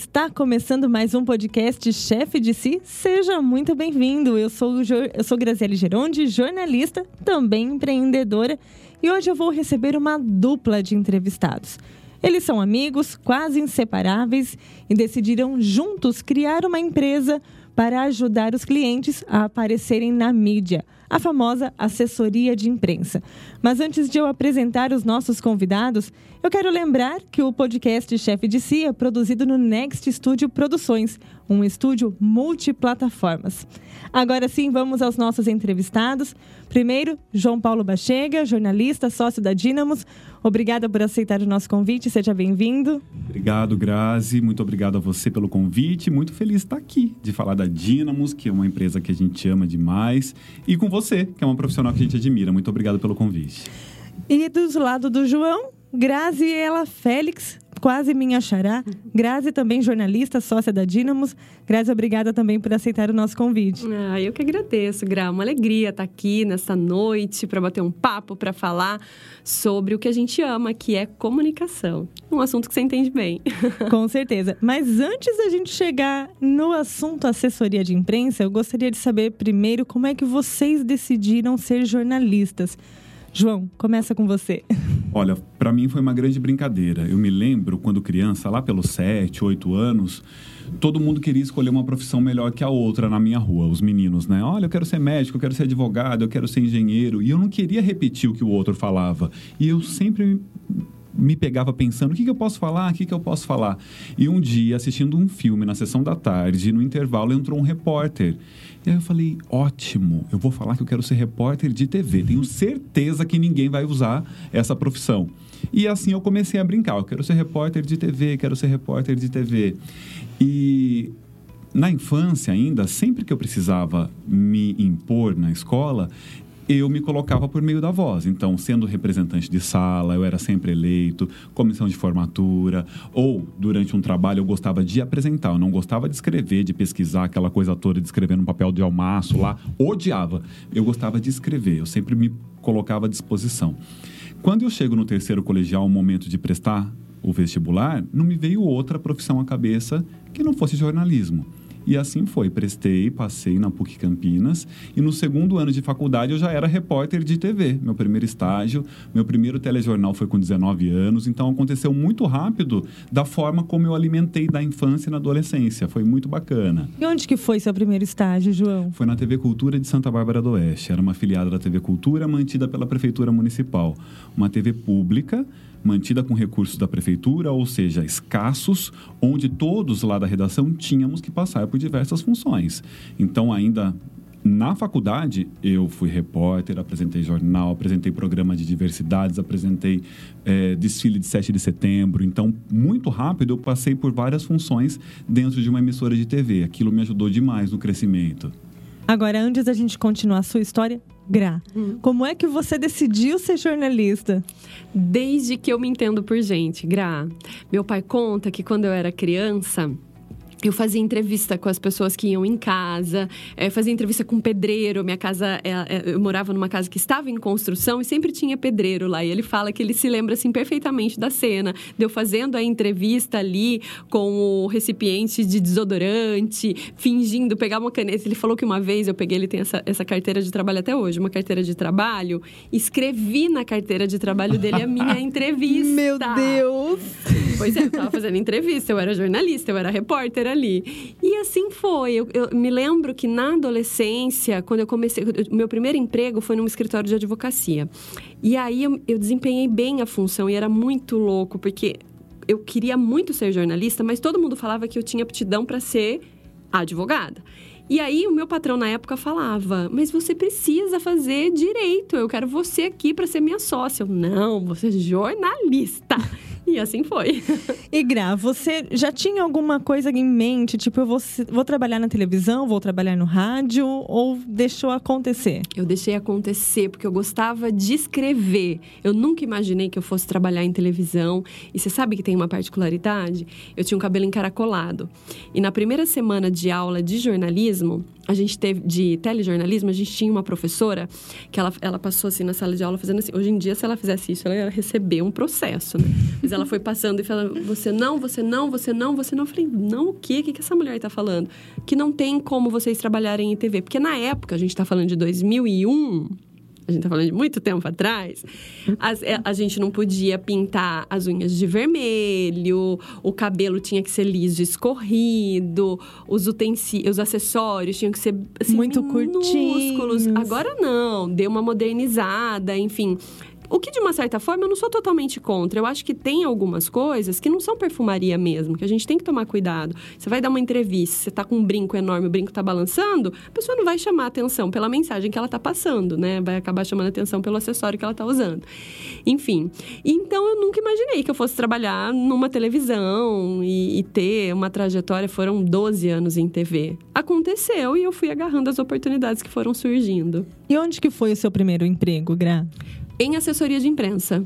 está começando mais um podcast Chefe de Si. Seja muito bem-vindo. Eu sou eu sou Graziele Geronde, jornalista, também empreendedora, e hoje eu vou receber uma dupla de entrevistados. Eles são amigos, quase inseparáveis e decidiram juntos criar uma empresa para ajudar os clientes a aparecerem na mídia, a famosa assessoria de imprensa. Mas antes de eu apresentar os nossos convidados, eu quero lembrar que o podcast Chefe de Si é produzido no Next Studio Produções, um estúdio multiplataformas. Agora sim, vamos aos nossos entrevistados. Primeiro, João Paulo Bachega, jornalista, sócio da Dínamos. Obrigada por aceitar o nosso convite, seja bem-vindo. Obrigado, Grazi. Muito obrigado a você pelo convite. Muito feliz de estar aqui, de falar da Dínamos, que é uma empresa que a gente ama demais, e com você, que é uma profissional que a gente admira. Muito obrigado pelo convite. E do lado do João, Graziela Félix, quase minha xará. Grazi, também jornalista, sócia da Dínamos. Grazi, obrigada também por aceitar o nosso convite. Ah, eu que agradeço, Gra. Uma alegria estar aqui nessa noite para bater um papo, para falar sobre o que a gente ama, que é comunicação. Um assunto que você entende bem. Com certeza. Mas antes da gente chegar no assunto assessoria de imprensa, eu gostaria de saber primeiro como é que vocês decidiram ser jornalistas. João, começa com você. Olha, para mim foi uma grande brincadeira. Eu me lembro quando criança, lá pelos 7, 8 anos, todo mundo queria escolher uma profissão melhor que a outra na minha rua, os meninos, né? Olha, eu quero ser médico, eu quero ser advogado, eu quero ser engenheiro. E eu não queria repetir o que o outro falava. E eu sempre me pegava pensando: o que, que eu posso falar? O que, que eu posso falar? E um dia, assistindo um filme na sessão da tarde, no intervalo entrou um repórter. E aí eu falei: ótimo, eu vou falar que eu quero ser repórter de TV. Tenho certeza que ninguém vai usar essa profissão. E assim eu comecei a brincar: eu quero ser repórter de TV, quero ser repórter de TV. E na infância ainda, sempre que eu precisava me impor na escola, eu me colocava por meio da voz. Então, sendo representante de sala, eu era sempre eleito, comissão de formatura, ou durante um trabalho eu gostava de apresentar, eu não gostava de escrever, de pesquisar aquela coisa toda, de escrever no papel de almaço lá, odiava. Eu gostava de escrever, eu sempre me colocava à disposição. Quando eu chego no terceiro colegial, o momento de prestar o vestibular, não me veio outra profissão à cabeça que não fosse jornalismo. E assim foi. Prestei, passei na PUC Campinas. E no segundo ano de faculdade eu já era repórter de TV. Meu primeiro estágio, meu primeiro telejornal foi com 19 anos. Então aconteceu muito rápido da forma como eu alimentei da infância e na adolescência. Foi muito bacana. E onde que foi seu primeiro estágio, João? Foi na TV Cultura de Santa Bárbara do Oeste. Era uma afiliada da TV Cultura mantida pela Prefeitura Municipal. Uma TV pública mantida com recursos da prefeitura, ou seja, escassos, onde todos lá da redação tínhamos que passar por diversas funções. Então, ainda na faculdade, eu fui repórter, apresentei jornal, apresentei programa de diversidades, apresentei é, desfile de 7 de setembro. Então, muito rápido, eu passei por várias funções dentro de uma emissora de TV. Aquilo me ajudou demais no crescimento. Agora, antes da gente continuar a sua história, Gra, hum. como é que você decidiu ser jornalista? Desde que eu me entendo por gente, Gra. Meu pai conta que quando eu era criança, eu fazia entrevista com as pessoas que iam em casa, é, fazia entrevista com pedreiro. Minha casa, é, é, eu morava numa casa que estava em construção e sempre tinha pedreiro lá. E ele fala que ele se lembra assim perfeitamente da cena, de eu fazendo a entrevista ali com o recipiente de desodorante, fingindo pegar uma caneta. Ele falou que uma vez eu peguei, ele tem essa, essa carteira de trabalho até hoje, uma carteira de trabalho, escrevi na carteira de trabalho dele a minha entrevista. Meu Deus! Pois é, eu estava fazendo entrevista, eu era jornalista, eu era repórter ali. E assim foi. Eu, eu, me lembro que na adolescência, quando eu comecei. Meu primeiro emprego foi num escritório de advocacia. E aí eu, eu desempenhei bem a função e era muito louco, porque eu queria muito ser jornalista, mas todo mundo falava que eu tinha aptidão para ser advogada. E aí o meu patrão na época falava: "Mas você precisa fazer direito. Eu quero você aqui para ser minha sócia". Eu, não, você é jornalista. E assim foi. E Gra, você já tinha alguma coisa em mente? Tipo, eu vou, vou trabalhar na televisão, vou trabalhar no rádio? Ou deixou acontecer? Eu deixei acontecer porque eu gostava de escrever. Eu nunca imaginei que eu fosse trabalhar em televisão. E você sabe que tem uma particularidade? Eu tinha um cabelo encaracolado. E na primeira semana de aula de jornalismo, a gente teve de telejornalismo, a gente tinha uma professora que ela, ela passou assim na sala de aula fazendo assim. Hoje em dia, se ela fizesse isso, ela ia receber um processo, né? Mas ela foi passando e falando: você não, você não, você não, você não. Eu falei: não, o quê? O que, que essa mulher está falando? Que não tem como vocês trabalharem em TV. Porque na época, a gente está falando de 2001 a gente tá falando de muito tempo atrás, as, é, a gente não podia pintar as unhas de vermelho, o cabelo tinha que ser liso, escorrido, os utensílios, os acessórios tinham que ser assim, muito curtinhos. Agora não, deu uma modernizada, enfim. O que, de uma certa forma, eu não sou totalmente contra. Eu acho que tem algumas coisas que não são perfumaria mesmo, que a gente tem que tomar cuidado. Você vai dar uma entrevista, você tá com um brinco enorme, o brinco tá balançando, a pessoa não vai chamar atenção pela mensagem que ela tá passando, né? Vai acabar chamando atenção pelo acessório que ela tá usando. Enfim. Então, eu nunca imaginei que eu fosse trabalhar numa televisão e, e ter uma trajetória. Foram 12 anos em TV. Aconteceu e eu fui agarrando as oportunidades que foram surgindo. E onde que foi o seu primeiro emprego, Gra? Em assessoria de imprensa.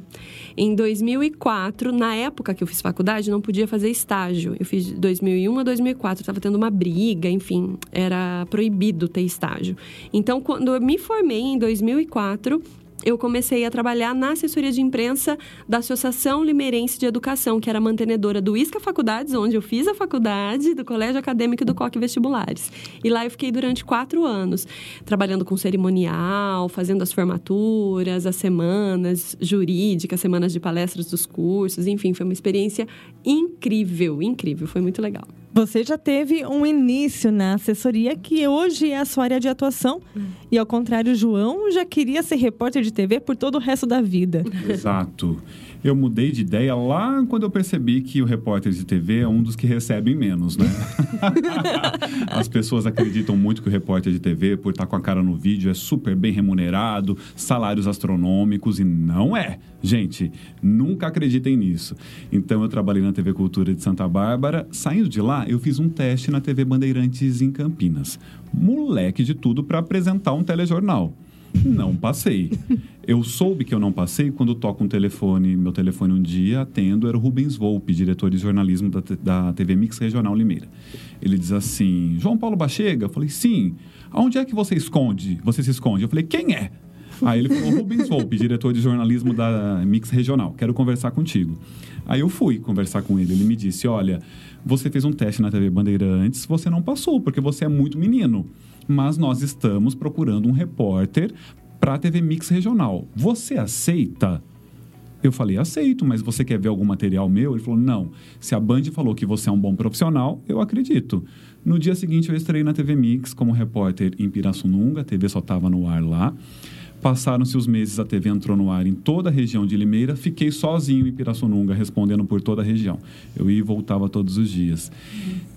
Em 2004, na época que eu fiz faculdade, não podia fazer estágio. Eu fiz de 2001 a 2004, estava tendo uma briga, enfim, era proibido ter estágio. Então, quando eu me formei em 2004, eu comecei a trabalhar na assessoria de imprensa da Associação Limeirense de Educação, que era mantenedora do ISCA Faculdades, onde eu fiz a faculdade, do Colégio Acadêmico do COC Vestibulares. E lá eu fiquei durante quatro anos, trabalhando com cerimonial, fazendo as formaturas, as semanas jurídicas, semanas de palestras dos cursos, enfim, foi uma experiência incrível, incrível, foi muito legal. Você já teve um início na assessoria que hoje é a sua área de atuação. Hum. E ao contrário, João já queria ser repórter de TV por todo o resto da vida. Exato. Eu mudei de ideia lá quando eu percebi que o repórter de TV é um dos que recebem menos, né? As pessoas acreditam muito que o repórter de TV, por estar com a cara no vídeo, é super bem remunerado, salários astronômicos, e não é. Gente, nunca acreditem nisso. Então, eu trabalhei na TV Cultura de Santa Bárbara. Saindo de lá, eu fiz um teste na TV Bandeirantes em Campinas. Moleque de tudo para apresentar um telejornal. Não passei. Eu soube que eu não passei quando toco um telefone, meu telefone um dia, atendo, era o Rubens Volpe, diretor de jornalismo da, da TV Mix Regional Limeira. Ele diz assim, João Paulo Bachega? Eu falei, sim. Aonde é que você esconde? Você se esconde? Eu falei, quem é? Aí ele falou, Rubens Volpe, diretor de jornalismo da Mix Regional, quero conversar contigo. Aí eu fui conversar com ele, ele me disse, olha, você fez um teste na TV Bandeirantes, você não passou, porque você é muito menino mas nós estamos procurando um repórter para a TV Mix Regional. Você aceita? Eu falei, aceito, mas você quer ver algum material meu? Ele falou, não. Se a Band falou que você é um bom profissional, eu acredito. No dia seguinte, eu estreiei na TV Mix como repórter em Pirassununga, a TV só estava no ar lá. Passaram-se os meses, a TV entrou no ar em toda a região de Limeira. Fiquei sozinho em Pirassununga, respondendo por toda a região. Eu ia e voltava todos os dias,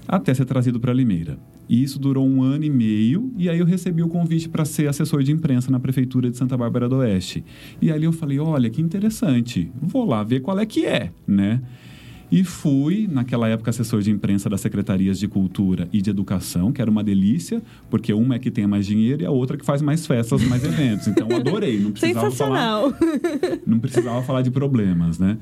até ser trazido para Limeira. E isso durou um ano e meio, e aí eu recebi o convite para ser assessor de imprensa na Prefeitura de Santa Bárbara do Oeste. E ali eu falei, olha, que interessante, vou lá ver qual é que é, né? E fui, naquela época, assessor de imprensa das secretarias de Cultura e de Educação, que era uma delícia, porque uma é que tem mais dinheiro e a outra que faz mais festas, mais eventos. Então, eu adorei. Não precisava Sensacional. Falar, não precisava falar de problemas, né?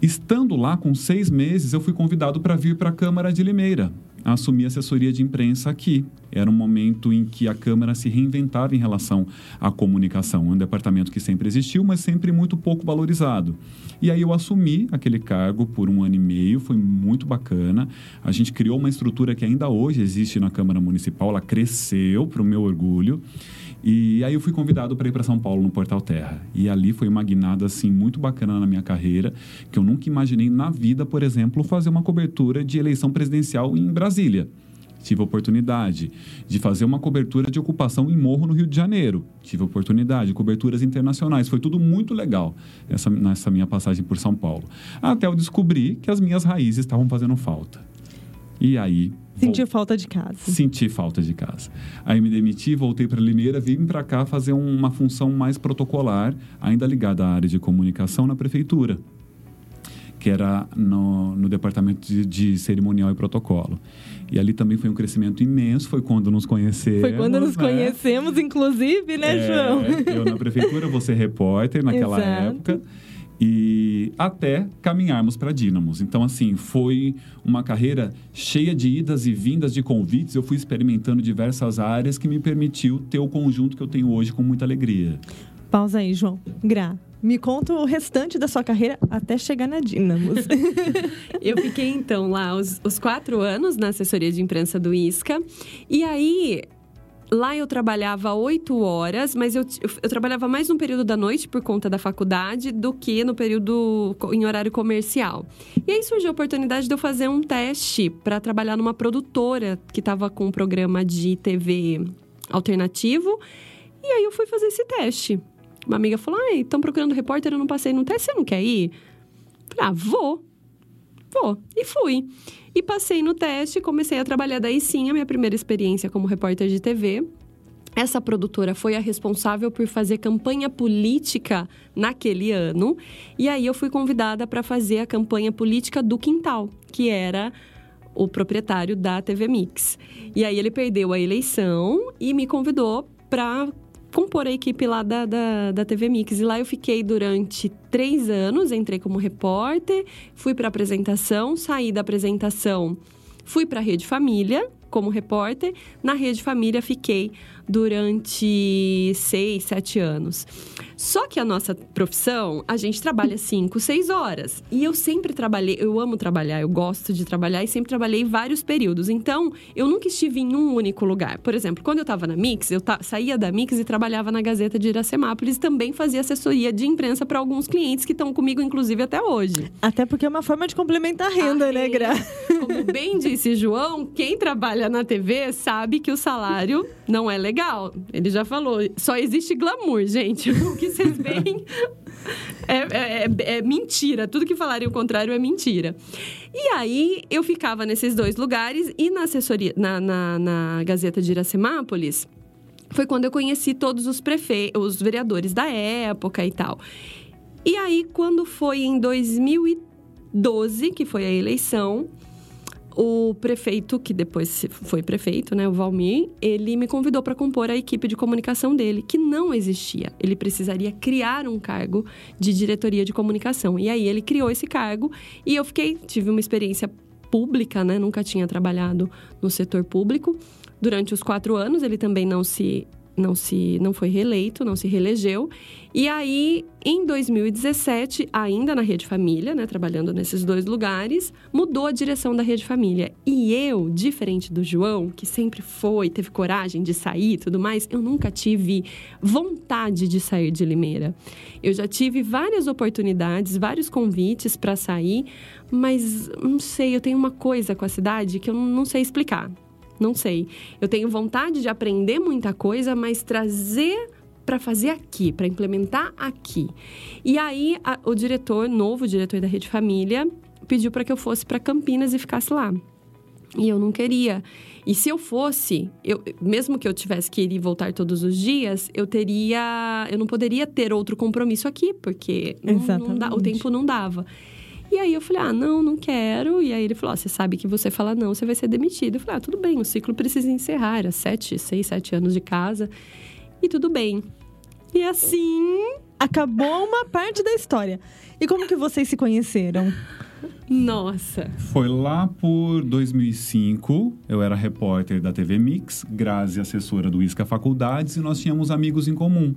Estando lá com seis meses, eu fui convidado para vir para a Câmara de Limeira, assumir assessoria de imprensa aqui. Era um momento em que a Câmara se reinventava em relação à comunicação. Um departamento que sempre existiu, mas sempre muito pouco valorizado. E aí eu assumi aquele cargo por um ano e meio, foi muito bacana. A gente criou uma estrutura que ainda hoje existe na Câmara Municipal, ela cresceu para o meu orgulho. E aí eu fui convidado para ir para São Paulo no Portal Terra. E ali foi uma guinada assim muito bacana na minha carreira, que eu nunca imaginei na vida, por exemplo, fazer uma cobertura de eleição presidencial em Brasília. Tive a oportunidade de fazer uma cobertura de ocupação em morro no Rio de Janeiro. Tive a oportunidade de coberturas internacionais. Foi tudo muito legal essa, nessa minha passagem por São Paulo. Até eu descobrir que as minhas raízes estavam fazendo falta. E aí Sentiu falta de casa. Senti falta de casa. Aí me demiti, voltei para Limeira, vim para cá fazer uma função mais protocolar, ainda ligada à área de comunicação na prefeitura, que era no, no departamento de, de, cerimonial e protocolo. E ali também foi um crescimento imenso, foi quando nos conhecemos. Foi quando nos né? conhecemos, inclusive, né, é, João? Eu na prefeitura, você repórter naquela Exato. época. E até caminharmos para Dínamos. Então, assim, foi uma carreira cheia de idas e vindas de convites. Eu fui experimentando diversas áreas que me permitiu ter o conjunto que eu tenho hoje com muita alegria. Pausa aí, João. Gra, me conta o restante da sua carreira até chegar na Dínamos. eu fiquei, então, lá os, os quatro anos na assessoria de imprensa do ISCA. E aí, Lá eu trabalhava oito horas, mas eu, eu, trabalhava mais no período da noite por conta da faculdade do que no período em horário comercial. E aí surgiu a oportunidade de eu fazer um teste para trabalhar numa produtora que estava com um programa de TV alternativo. E aí eu fui fazer esse teste. Uma amiga falou: Ah, estão procurando repórter, eu não passei no teste, você não quer ir? Falei, ah, vou. Vou. E fui. E passei no teste, comecei a trabalhar daí sim, a minha primeira experiência como repórter de TV. Essa produtora foi a responsável por fazer campanha política naquele ano. E aí eu fui convidada para fazer a campanha política do Quintal, que era o proprietário da TV Mix. E aí ele perdeu a eleição e me convidou para compor a equipe lá da, da, da TV Mix. E lá eu fiquei durante três anos, entrei como repórter, fui para apresentação, saí da apresentação, fui para a Rede Família como repórter. Na Rede Família fiquei durante seis, sete anos. Só que a nossa profissão, a gente trabalha cinco, seis horas. E eu sempre trabalhei, eu amo trabalhar, eu gosto de trabalhar e sempre trabalhei vários períodos. Então, eu nunca estive em um único lugar. Por exemplo, quando eu estava na Mix, eu saía da Mix e trabalhava na Gazeta de Iracemápolis. Também fazia assessoria de imprensa para alguns clientes que estão comigo, inclusive, até hoje. Até porque é uma forma de complementar a renda, a né, Gra? Como bem disse João, quem trabalha na TV sabe que o salário não é legal. Ele já falou. Só existe glamour, gente. O que vocês veem é, é, é, é, mentira. Tudo que falarem o contrário é mentira. E aí, eu ficava nesses dois lugares e na assessoria, na, na, na Gazeta de Iracemápolis, foi quando eu conheci todos os prefeitos, os vereadores da época e tal. E aí, quando foi em 2012, que foi a eleição, o prefeito, que depois foi prefeito, né, o Valmir, ele me convidou para compor a equipe de comunicação dele, que não existia. Ele precisaria criar um cargo de diretoria de comunicação. E aí ele criou esse cargo e eu fiquei, tive uma experiência pública, né, nunca tinha trabalhado no setor público. Durante os quatro anos, ele também não se não se não foi reeleito, não se reelegeu. E aí, em 2017, ainda na Rede Família, né, trabalhando nesses dois lugares, mudou a direção da Rede Família. E eu, diferente do João, que sempre foi, teve coragem de sair e tudo mais, eu nunca tive vontade de sair de Limeira. Eu já tive várias oportunidades, vários convites para sair, mas não sei, eu tenho uma coisa com a cidade que eu não sei explicar. Não sei. Eu tenho vontade de aprender muita coisa, mas trazer para fazer aqui, para implementar aqui. E aí a, o diretor, novo diretor da Rede Família, pediu para que eu fosse para Campinas e ficasse lá. E eu não queria. E se eu fosse, eu, mesmo que eu tivesse que ir e voltar todos os dias, eu teria, eu não poderia ter outro compromisso aqui, porque não, não dá, o tempo não dava. E aí eu falei, ah, não, não quero. E aí ele falou, oh, você sabe que você fala não, você vai ser demitido. Eu falei, ah, tudo bem, o ciclo precisa encerrar. Era sete, seis, sete anos de casa. E tudo bem. E assim... Acabou uma parte da história. E como que vocês se conheceram? Nossa. Foi lá por 2005. Eu era repórter da TV Mix, Grazi, assessora do Isca Faculdades, e nós tínhamos amigos em comum.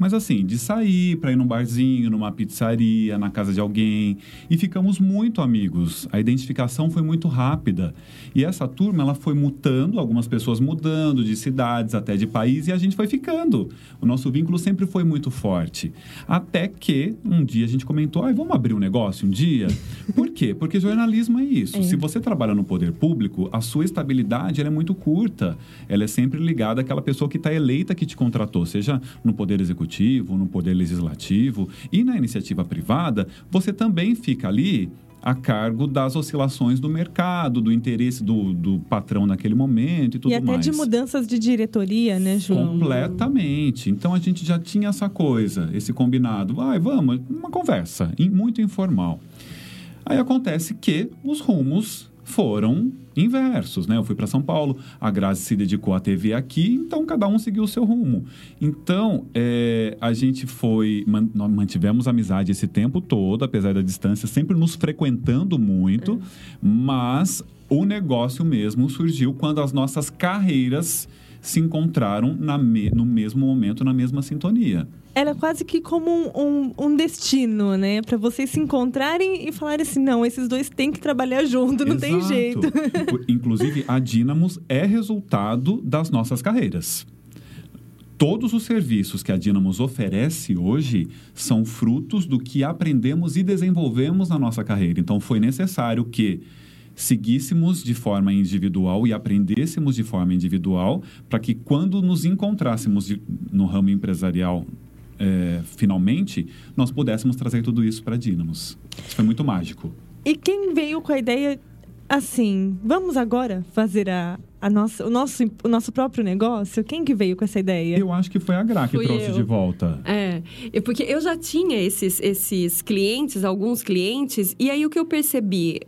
Mas assim, de sair para ir num barzinho, numa pizzaria, na casa de alguém. E ficamos muito amigos. A identificação foi muito rápida. E essa turma, ela foi mutando, algumas pessoas mudando de cidades, até de país, e a gente foi ficando. O nosso vínculo sempre foi muito forte. Até que um dia a gente comentou: ah, vamos abrir um negócio um dia? Por quê? Porque jornalismo é isso. É. Se você trabalha no poder público, a sua estabilidade é muito curta. Ela é sempre ligada àquela pessoa que está eleita que te contratou, seja no poder executivo executivo, no poder legislativo e na iniciativa privada, você também fica ali a cargo das oscilações do mercado, do interesse do, do patrão naquele momento e tudo mais. E até mais. de mudanças de diretoria, né, João? Completamente. Então a gente já tinha essa coisa, esse combinado. Vai, vamos, uma conversa, muito informal. Aí acontece que os rumos foram inversos, né? Eu fui para São Paulo, a Grazi se dedicou à TV aqui, então cada um seguiu o seu rumo. Então, é, a gente foi, man, mantivemos amizade esse tempo todo, apesar da distância, sempre nos frequentando muito, mas o negócio mesmo surgiu quando as nossas carreiras se encontraram me, no mesmo momento, na mesma sintonia era quase que como um, um, um destino, né? Para vocês se encontrarem e falarem assim: não, esses dois têm que trabalhar junto, não Exato. tem jeito. Inclusive, a Dynamos é resultado das nossas carreiras. Todos os serviços que a Dynamos oferece hoje são frutos do que aprendemos e desenvolvemos na nossa carreira. Então, foi necessário que seguíssemos de forma individual e aprendêssemos de forma individual para que quando nos encontrássemos no ramo empresarial é, finalmente, nós pudéssemos trazer tudo isso para Dínamos. Isso foi muito mágico. E quem veio com a ideia assim, vamos agora fazer a, a nossa, o, nosso, o nosso próprio negócio? Quem que veio com essa ideia? Eu acho que foi a Gra que Fui trouxe eu. de volta. É, porque eu já tinha esses, esses clientes, alguns clientes, e aí o que eu percebi,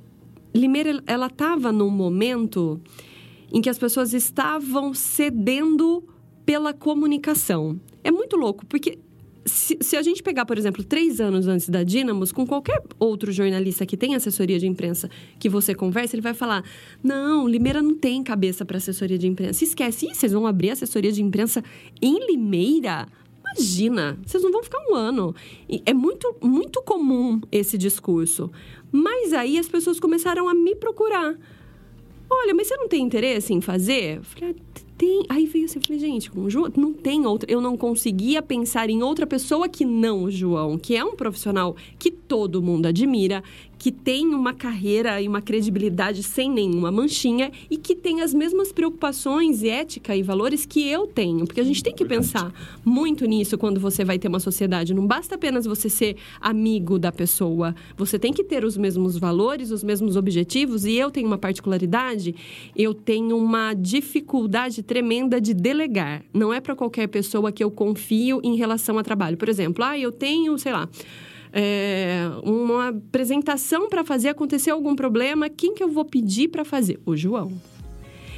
Limeira, ela estava num momento em que as pessoas estavam cedendo pela comunicação. É muito louco, porque se, se, a gente pegar, por exemplo, três anos antes da Dynamos, com qualquer outro jornalista que tem assessoria de imprensa que você conversa, ele vai falar: não, Limeira não tem cabeça para assessoria de imprensa. Esquece, Ih, vocês vão abrir assessoria de imprensa em Limeira? Imagina, vocês não vão ficar um ano. E é muito, muito comum esse discurso. Mas aí as pessoas começaram a me procurar. Olha, mas você não tem interesse em fazer? Eu falei, ah, tem. Aí veio assim, eu falei, gente, com o João, não tem outra. Eu não conseguia pensar em outra pessoa que não o João, que é um profissional que todo mundo admira, que tem uma carreira e uma credibilidade sem nenhuma manchinha e que tem as mesmas preocupações, ética e valores que eu tenho. Porque a gente tem que pensar muito nisso quando você vai ter uma sociedade. Não basta apenas você ser amigo da pessoa. Você tem que ter os mesmos valores, os mesmos objetivos. E eu tenho uma particularidade, eu tenho uma dificuldade tremenda de delegar. Não é para qualquer pessoa que eu confio em relação a trabalho. Por exemplo, ah, eu tenho, sei lá é, uma apresentação para fazer acontecer algum problema, quem que eu vou pedir para fazer? O João.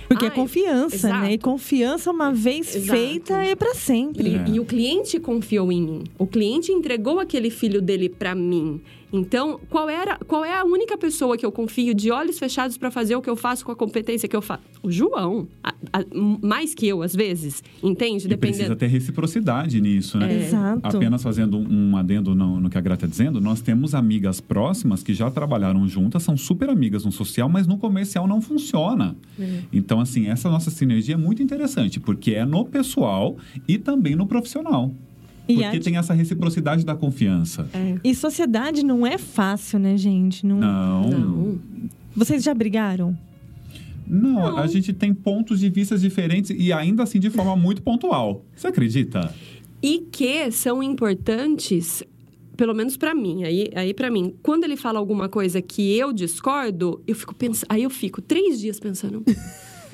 Porque é confiança, né? E confiança, uma vez exato. feita, é para sempre. E, é. e, o cliente confiou em mim. O cliente entregou aquele filho dele para mim. Então, qual, era, qual é a única pessoa que eu confio de olhos fechados para fazer o que eu faço com a competência que eu faço? O João. A, a, mais que eu, às vezes. Entende? E Dependendo... precisa ter reciprocidade nisso, né? É. Exato. Apenas fazendo um adendo no, no que a Grata está dizendo, nós temos amigas próximas que já trabalharam juntas, são super amigas no social, mas no comercial não funciona. É. Então, assim, essa nossa sinergia é muito interessante, porque é no pessoal e também no profissional. E Porque tem essa reciprocidade da confiança. É. E sociedade não é fácil, né, gente? Não. Não. não. Vocês já brigaram? Não, não, a gente tem pontos de vista diferentes e ainda assim de forma muito pontual. Você acredita? E que são importantes pelo menos para mim, aí, aí para mim, quando ele fala alguma coisa que eu discordo, eu fico pensando, aí eu fico três dias pensando.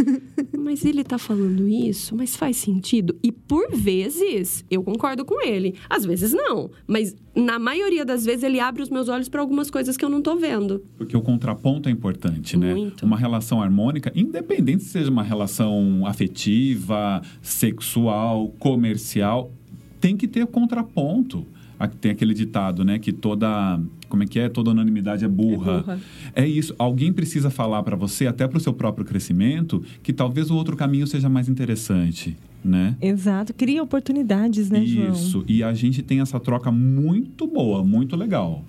mas ele tá falando isso, mas faz sentido. E por vezes eu concordo com ele, às vezes não, mas na maioria das vezes ele abre os meus olhos para algumas coisas que eu não tô vendo. Porque o contraponto é importante, né? Muito. Uma relação harmônica, independente se seja uma relação afetiva, sexual, comercial, tem que ter contraponto tem aquele ditado, né? Que toda. Como é que é? Toda unanimidade é burra. É, burra. é isso. Alguém precisa falar para você, até para o seu próprio crescimento, que talvez o outro caminho seja mais interessante. Né? Exato, cria oportunidades, né, João? Isso, e a gente tem essa troca muito boa, muito legal.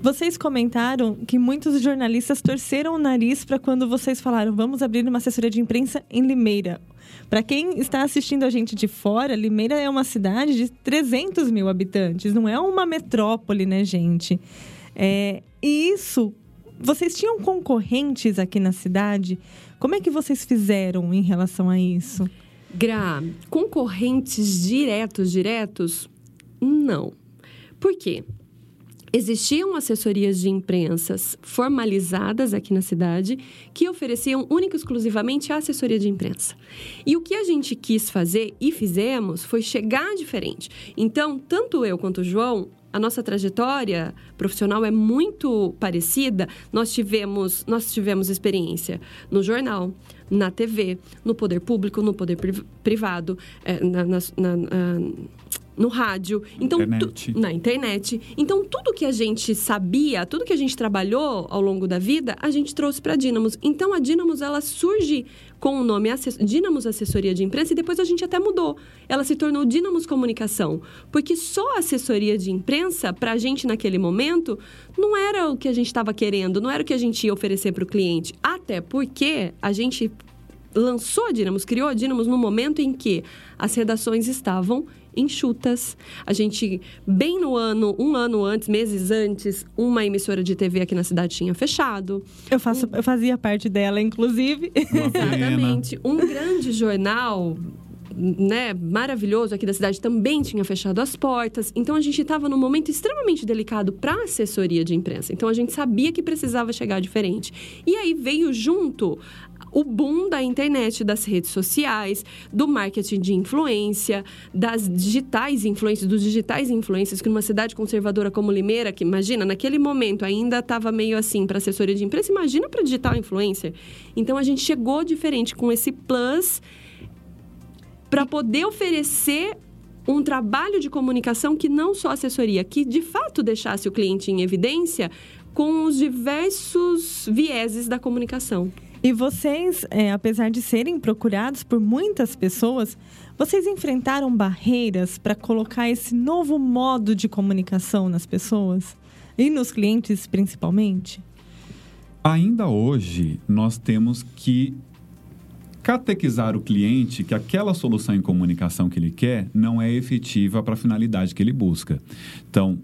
Vocês comentaram que muitos jornalistas torceram o nariz para quando vocês falaram vamos abrir uma assessoria de imprensa em Limeira. Para quem está assistindo a gente de fora, Limeira é uma cidade de 300 mil habitantes, não é uma metrópole, né, gente? É, e isso, vocês tinham concorrentes aqui na cidade? Como é que vocês fizeram em relação a isso? Gra, concorrentes diretos, diretos? Não. Por quê? Existiam assessorias de imprensas formalizadas aqui na cidade que ofereciam única e exclusivamente a assessoria de imprensa. E o que a gente quis fazer e fizemos foi chegar diferente. Então, tanto eu quanto o João a nossa trajetória profissional é muito parecida. Nós tivemos, nós tivemos experiência no jornal, na TV, no poder público, no poder privado, é, na, na, na, no rádio, então internet. Tu, na internet. Então tudo que a gente sabia, tudo que a gente trabalhou ao longo da vida, a gente trouxe para a Dínamos. Então a Dínamos ela surge com o nome Dínamos Assessoria de Imprensa e depois a gente até mudou. Ela se tornou Dínamos Comunicação, porque só assessoria de imprensa para a gente naquele momento não era o que a gente estava querendo, não era o que a gente ia oferecer para o cliente. Até porque a gente lançou a Dínamos, criou a Dínamos no momento em que as redações estavam enxutas. A gente, bem no ano, um ano antes, meses antes, uma emissora de TV aqui na cidade tinha fechado. Eu, faço, um... eu fazia parte dela, inclusive. Exatamente. Um grande jornal né, maravilhoso aqui da cidade também tinha fechado as portas. Então a gente estava num momento extremamente delicado para a assessoria de imprensa. Então a gente sabia que precisava chegar diferente. E aí veio junto o boom da internet, das redes sociais, do marketing de influência, das digitais influências, dos digitais influências, que numa cidade conservadora como Limeira, que imagina, naquele momento ainda estava meio assim para assessoria de imprensa, imagina para digital influencer. Então a gente chegou diferente com esse plus para poder oferecer um trabalho de comunicação que não só assessoria, que de fato deixasse o cliente em evidência com os diversos vieses da comunicação. E vocês, é, apesar de serem procurados por muitas pessoas, vocês enfrentaram barreiras para colocar esse novo modo de comunicação nas pessoas? E nos clientes, principalmente? Ainda hoje, nós temos que catequizar o cliente que aquela solução em comunicação que ele quer não é efetiva para a finalidade que ele busca. Então,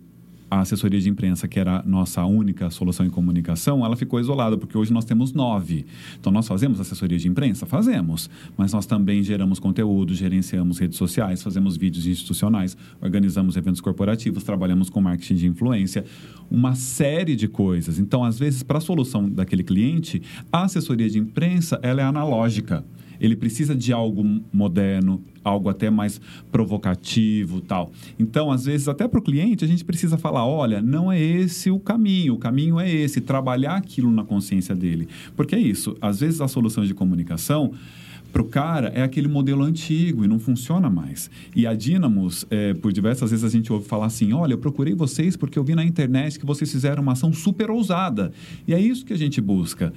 a assessoria de imprensa, que era a nossa única solução em comunicação, ela ficou isolada, porque hoje nós temos nove. Então, nós fazemos assessoria de imprensa? Fazemos. Mas nós também geramos conteúdo, gerenciamos redes sociais, fazemos vídeos institucionais, organizamos eventos corporativos, trabalhamos com marketing de influência, uma série de coisas. Então, às vezes, para a solução daquele cliente, a assessoria de imprensa, ela é analógica ele precisa de algo moderno, algo até mais provocativo, tal. Então, às vezes, até para o cliente, a gente precisa falar, olha, não é esse o caminho, o caminho é esse, trabalhar aquilo na consciência dele. Porque é isso, às vezes as soluções de comunicação para o cara é aquele modelo antigo e não funciona mais. E a Dynamos, é, por diversas vezes a gente ouve falar assim: olha, eu procurei vocês porque eu vi na internet que vocês fizeram uma ação super ousada. E é isso que a gente busca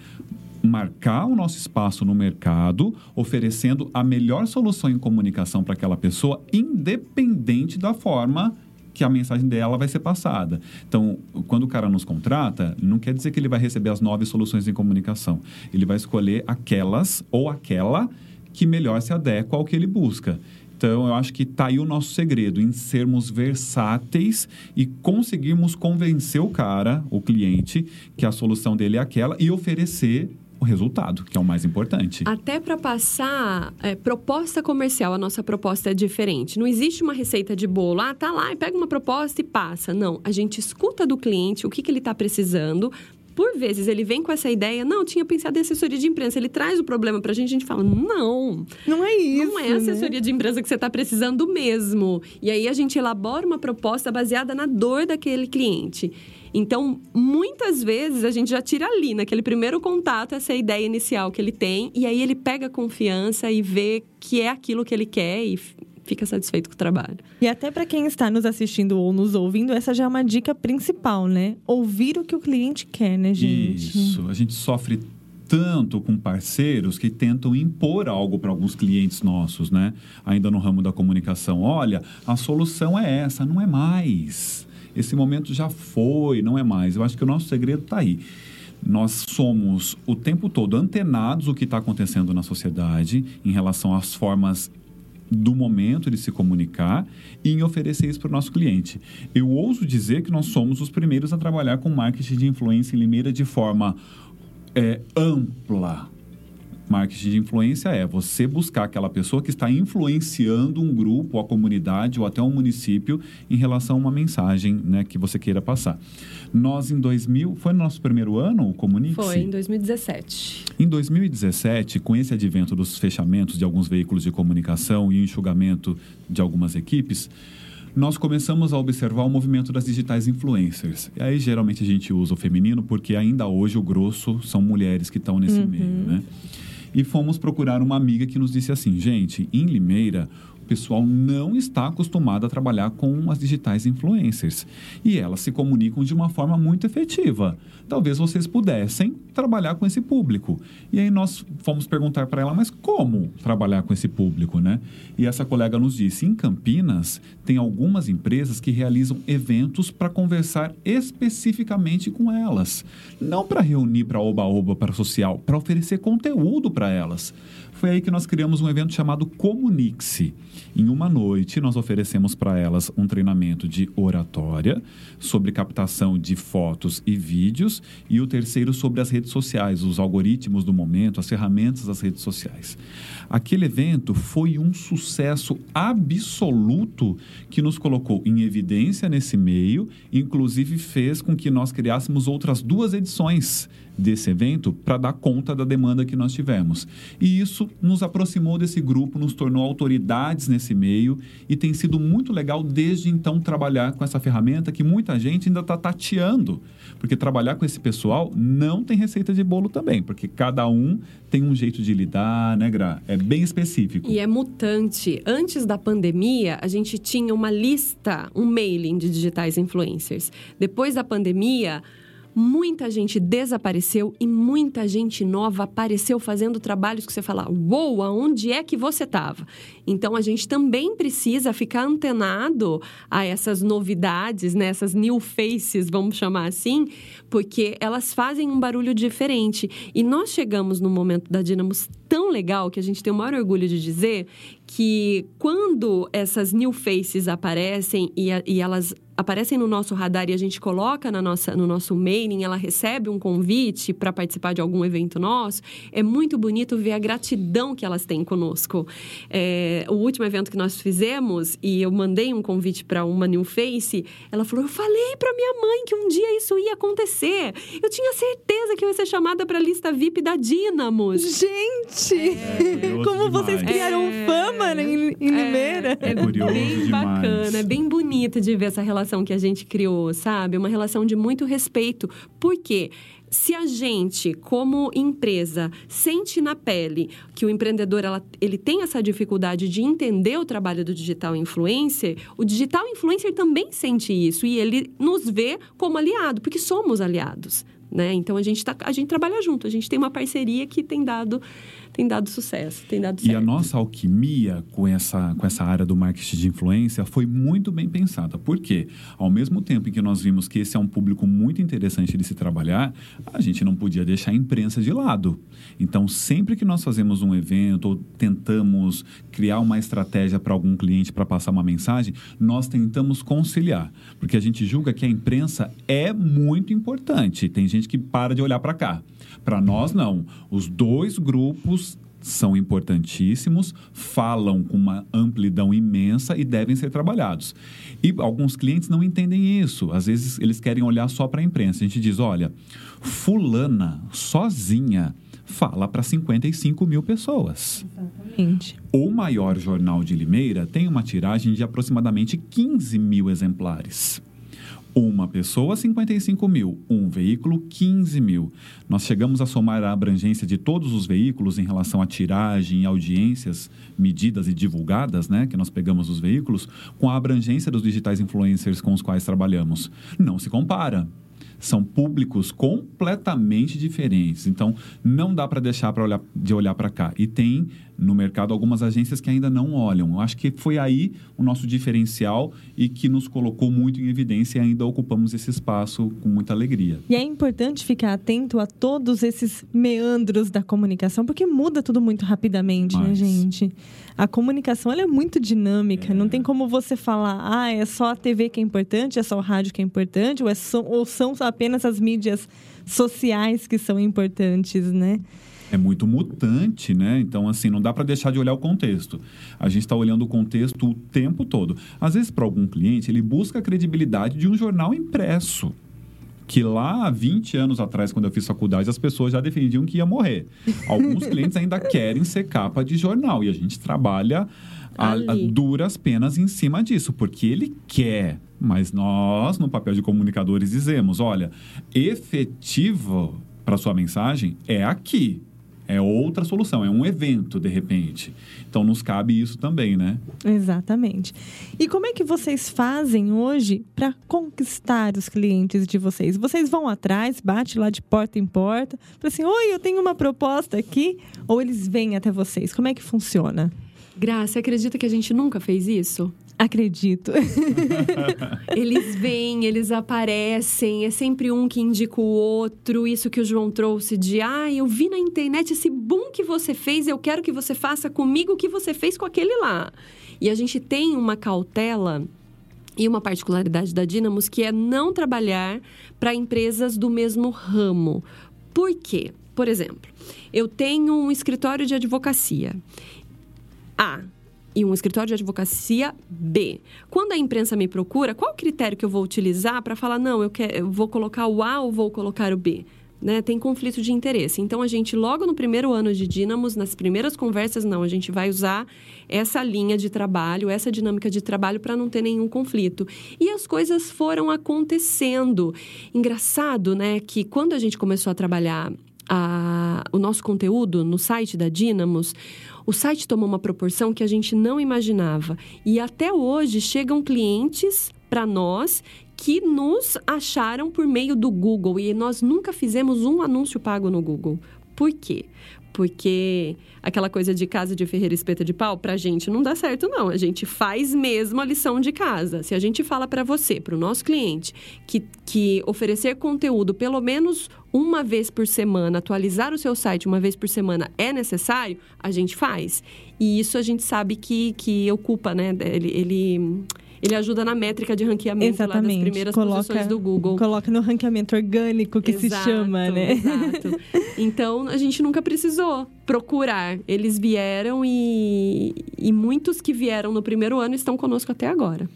marcar o nosso espaço no mercado, oferecendo a melhor solução em comunicação para aquela pessoa, independente da forma que a mensagem dela vai ser passada. Então, quando o cara nos contrata, não quer dizer que ele vai receber as nove soluções em comunicação. Ele vai escolher aquelas ou aquela que melhor se adequa ao que ele busca. Então, eu acho que está aí o nosso segredo, em sermos versáteis e conseguirmos convencer o cara, o cliente, que a solução dele é aquela e oferecer o resultado, que é o mais importante. Até para passar é, proposta comercial, a nossa proposta é diferente. Não existe uma receita de bolo. Ah, tá lá, pega uma proposta e passa. Não, a gente escuta do cliente o que, que ele está precisando, por vezes ele vem com essa ideia, não, tinha pensado em assessoria de imprensa, ele traz o problema pra gente, a gente fala, não. Não é isso. Não é assessoria né? de imprensa que você está precisando mesmo. E aí a gente elabora uma proposta baseada na dor daquele cliente. Então, muitas vezes a gente já tira ali, naquele primeiro contato, essa ideia inicial que ele tem, e aí ele pega a confiança e vê que é aquilo que ele quer e fica satisfeito com o trabalho. E até para quem está nos assistindo ou nos ouvindo, essa já é uma dica principal, né? Ouvir o que o cliente quer, né, gente? Isso. A gente sofre tanto com parceiros que tentam impor algo para alguns clientes nossos, né? Ainda no ramo da comunicação. Olha, a solução é essa, não é mais. Esse momento já foi, não é mais. Eu acho que o nosso segredo está aí. Nós somos o tempo todo antenados o que está acontecendo na sociedade em relação às formas do momento de se comunicar e em oferecer isso para o nosso cliente. Eu ouso dizer que nós somos os primeiros a trabalhar com marketing de influência em Limeira de forma é, ampla Marketing de influência é você buscar aquela pessoa que está influenciando um grupo, a comunidade ou até um município em relação a uma mensagem né, que você queira passar. Nós, em 2000, foi no nosso primeiro ano o Comunique? Foi, em 2017. Em 2017, com esse advento dos fechamentos de alguns veículos de comunicação e enxugamento de algumas equipes, nós começamos a observar o movimento das digitais influencers. E aí, geralmente, a gente usa o feminino porque ainda hoje o grosso são mulheres que estão nesse Uhum. meio, né? E fomos procurar uma amiga que nos disse assim, gente, em Limeira, pessoal não está acostumado a trabalhar com as digitais influencers. E elas se comunicam de uma forma muito efetiva. Talvez vocês pudessem trabalhar com esse público. E aí nós fomos perguntar para ela, mas como trabalhar com esse público, né? E essa colega nos disse, em Campinas, tem algumas empresas que realizam eventos para conversar especificamente com elas. Não para reunir para oba-oba para social, para oferecer conteúdo para elas. Foi aí que nós criamos um evento chamado Comunique-se. Em uma noite, nós oferecemos para elas um treinamento de oratória, sobre captação de fotos e vídeos, e o terceiro sobre as redes sociais, os algoritmos do momento, as ferramentas das redes sociais. Aquele evento foi um sucesso absoluto que nos colocou em evidência nesse meio, inclusive fez com que nós criássemos outras duas edições desse evento para dar conta da demanda que nós tivemos. E isso nos aproximou desse grupo, nos tornou autoridades nesse meio e tem sido muito legal desde então trabalhar com essa ferramenta que muita gente ainda está tateando. Porque trabalhar com esse pessoal não tem receita de bolo também, porque cada um tem um jeito de lidar, né, Gra? É bem específico. E é mutante. Antes da pandemia, a gente tinha uma lista, um mailing de digitais influencers. Depois da pandemia, muita gente desapareceu e muita gente nova apareceu fazendo trabalhos que você fala, uou, aonde é que você estava? Então a gente também precisa ficar antenado a essas novidades, né? essas new faces, vamos chamar assim, porque elas fazem um barulho diferente. E nós chegamos num momento da Dinamos tão legal que a gente tem o maior orgulho de dizer que quando essas new faces aparecem e, a, e elas aparecem no nosso radar e a gente coloca na nossa, no nosso mailing, ela recebe um convite para participar de algum evento nosso, é muito bonito ver a gratidão que elas têm conosco. É, o último evento que nós fizemos, e eu mandei um convite para uma New Face, ela falou: Eu falei para minha mãe que um dia isso ia acontecer. Eu tinha certeza que eu ia ser chamada para a lista VIP da Dinamos. Gente! Curioso Como vocês demais. criaram É. fama né, em, em Limeira. É, É curioso bem demais. bacana, é bem bonito de ver essa relação que a gente criou, sabe? Uma relação de muito respeito. Por quê? Se a gente, como empresa, sente na pele que o empreendedor ela, ele tem essa dificuldade de entender o trabalho do digital influencer, o digital influencer também sente isso e ele nos vê como aliado, porque somos aliados. Né? Então a gente, tá, a gente trabalha junto, a gente tem uma parceria que tem dado, tem dado sucesso, tem dado E certo. a nossa alquimia com essa, com essa área do marketing de influência foi muito bem pensada. Por quê? Ao mesmo tempo em que nós vimos que esse é um público muito interessante de se trabalhar, a gente não podia deixar a imprensa de lado. Então, sempre que nós fazemos um evento ou tentamos criar uma estratégia para algum cliente para passar uma mensagem, nós tentamos conciliar. Porque a gente julga que a imprensa é muito importante. Tem gente que para de olhar para cá. Para nós, não. Os dois grupos são importantíssimos, falam com uma amplidão imensa e devem ser trabalhados. E alguns clientes não entendem isso. Às vezes eles querem olhar só para a imprensa. A gente diz: olha, Fulana, sozinha, fala para 55 mil pessoas. Gente. O maior jornal de Limeira tem uma tiragem de aproximadamente 15 mil exemplares. Uma pessoa, 55 mil. Um veículo, 15 mil. Nós chegamos a somar a abrangência de todos os veículos em relação à tiragem e audiências medidas e divulgadas, né? Que nós pegamos os veículos, com a abrangência dos digitais influencers com os quais trabalhamos. Não se compara. São públicos completamente diferentes. Então, não dá para deixar pra olhar, de olhar para cá. E tem no mercado algumas agências que ainda não olham. Eu acho que foi aí o nosso diferencial e que nos colocou muito em evidência e ainda ocupamos esse espaço com muita alegria. E é importante ficar atento a todos esses meandros da comunicação, porque muda tudo muito rapidamente, né, Mas- gente? A comunicação ela é muito dinâmica. Não tem como você falar, ah, é só a TV que é importante, é só o rádio que é importante, ou, é ou são apenas as mídias sociais que são importantes, né? É muito mutante, né? Então, assim, não dá para deixar de olhar o contexto. A gente está olhando o contexto o tempo todo. Às vezes, para algum cliente, ele busca a credibilidade de um jornal impresso. que lá há 20 anos atrás, quando eu fiz faculdade, as pessoas já defendiam que ia morrer. Alguns clientes ainda querem ser capa de jornal e a gente trabalha a, a duras penas em cima disso, porque ele quer. Mas nós, no papel de comunicadores, dizemos: olha, efetivo para sua mensagem é aqui. É outra solução, é um evento, de repente. Então, nos cabe isso também, né? Exatamente. E como é que vocês fazem hoje para conquistar os clientes de vocês? Vocês vão atrás, bate lá de porta em porta, fala assim: oi, eu tenho uma proposta aqui? Ou eles vêm até vocês? Como é que funciona? Graça, acredita que a gente nunca fez isso? Acredito. eles vêm, eles aparecem, é sempre um que indica o outro. Isso que o João trouxe de, ah, eu vi na internet esse boom que você fez, eu quero que você faça comigo o que você fez com aquele lá. E a gente tem uma cautela e uma particularidade da Dinamos que é não trabalhar para empresas do mesmo ramo. Por quê? Por exemplo, eu tenho um escritório de advocacia. A e um escritório de advocacia B. Quando a imprensa me procura, qual o critério que eu vou utilizar para falar, não, eu, quero, eu vou colocar o A ou vou colocar o B? Né? Tem conflito de interesse. Então, a gente, logo no primeiro ano de Dínamos, nas primeiras conversas, não, a gente vai usar essa linha de trabalho, essa dinâmica de trabalho para não ter nenhum conflito. E as coisas foram acontecendo. Engraçado, né, que quando a gente começou a trabalhar a, o nosso conteúdo no site da Dynamos, o site tomou uma proporção que a gente não imaginava. E até hoje chegam clientes para nós que nos acharam por meio do Google e nós nunca fizemos um anúncio pago no Google. Por quê? Porque aquela coisa de casa de ferreira espeta de pau, pra gente não dá certo, não. A gente faz mesmo a lição de casa. Se a gente fala para você, para o nosso cliente, que, que oferecer conteúdo pelo menos uma vez por semana, atualizar o seu site uma vez por semana é necessário, a gente faz. E isso a gente sabe que, que ocupa, né? Ele, ele ele ajuda na métrica de ranqueamento Exatamente. lá das primeiras coloca, posições do Google. Coloca no ranqueamento orgânico que exato, se chama, né? Exato. Então, a gente nunca precisou procurar. Eles vieram e, e muitos que vieram no primeiro ano estão conosco até agora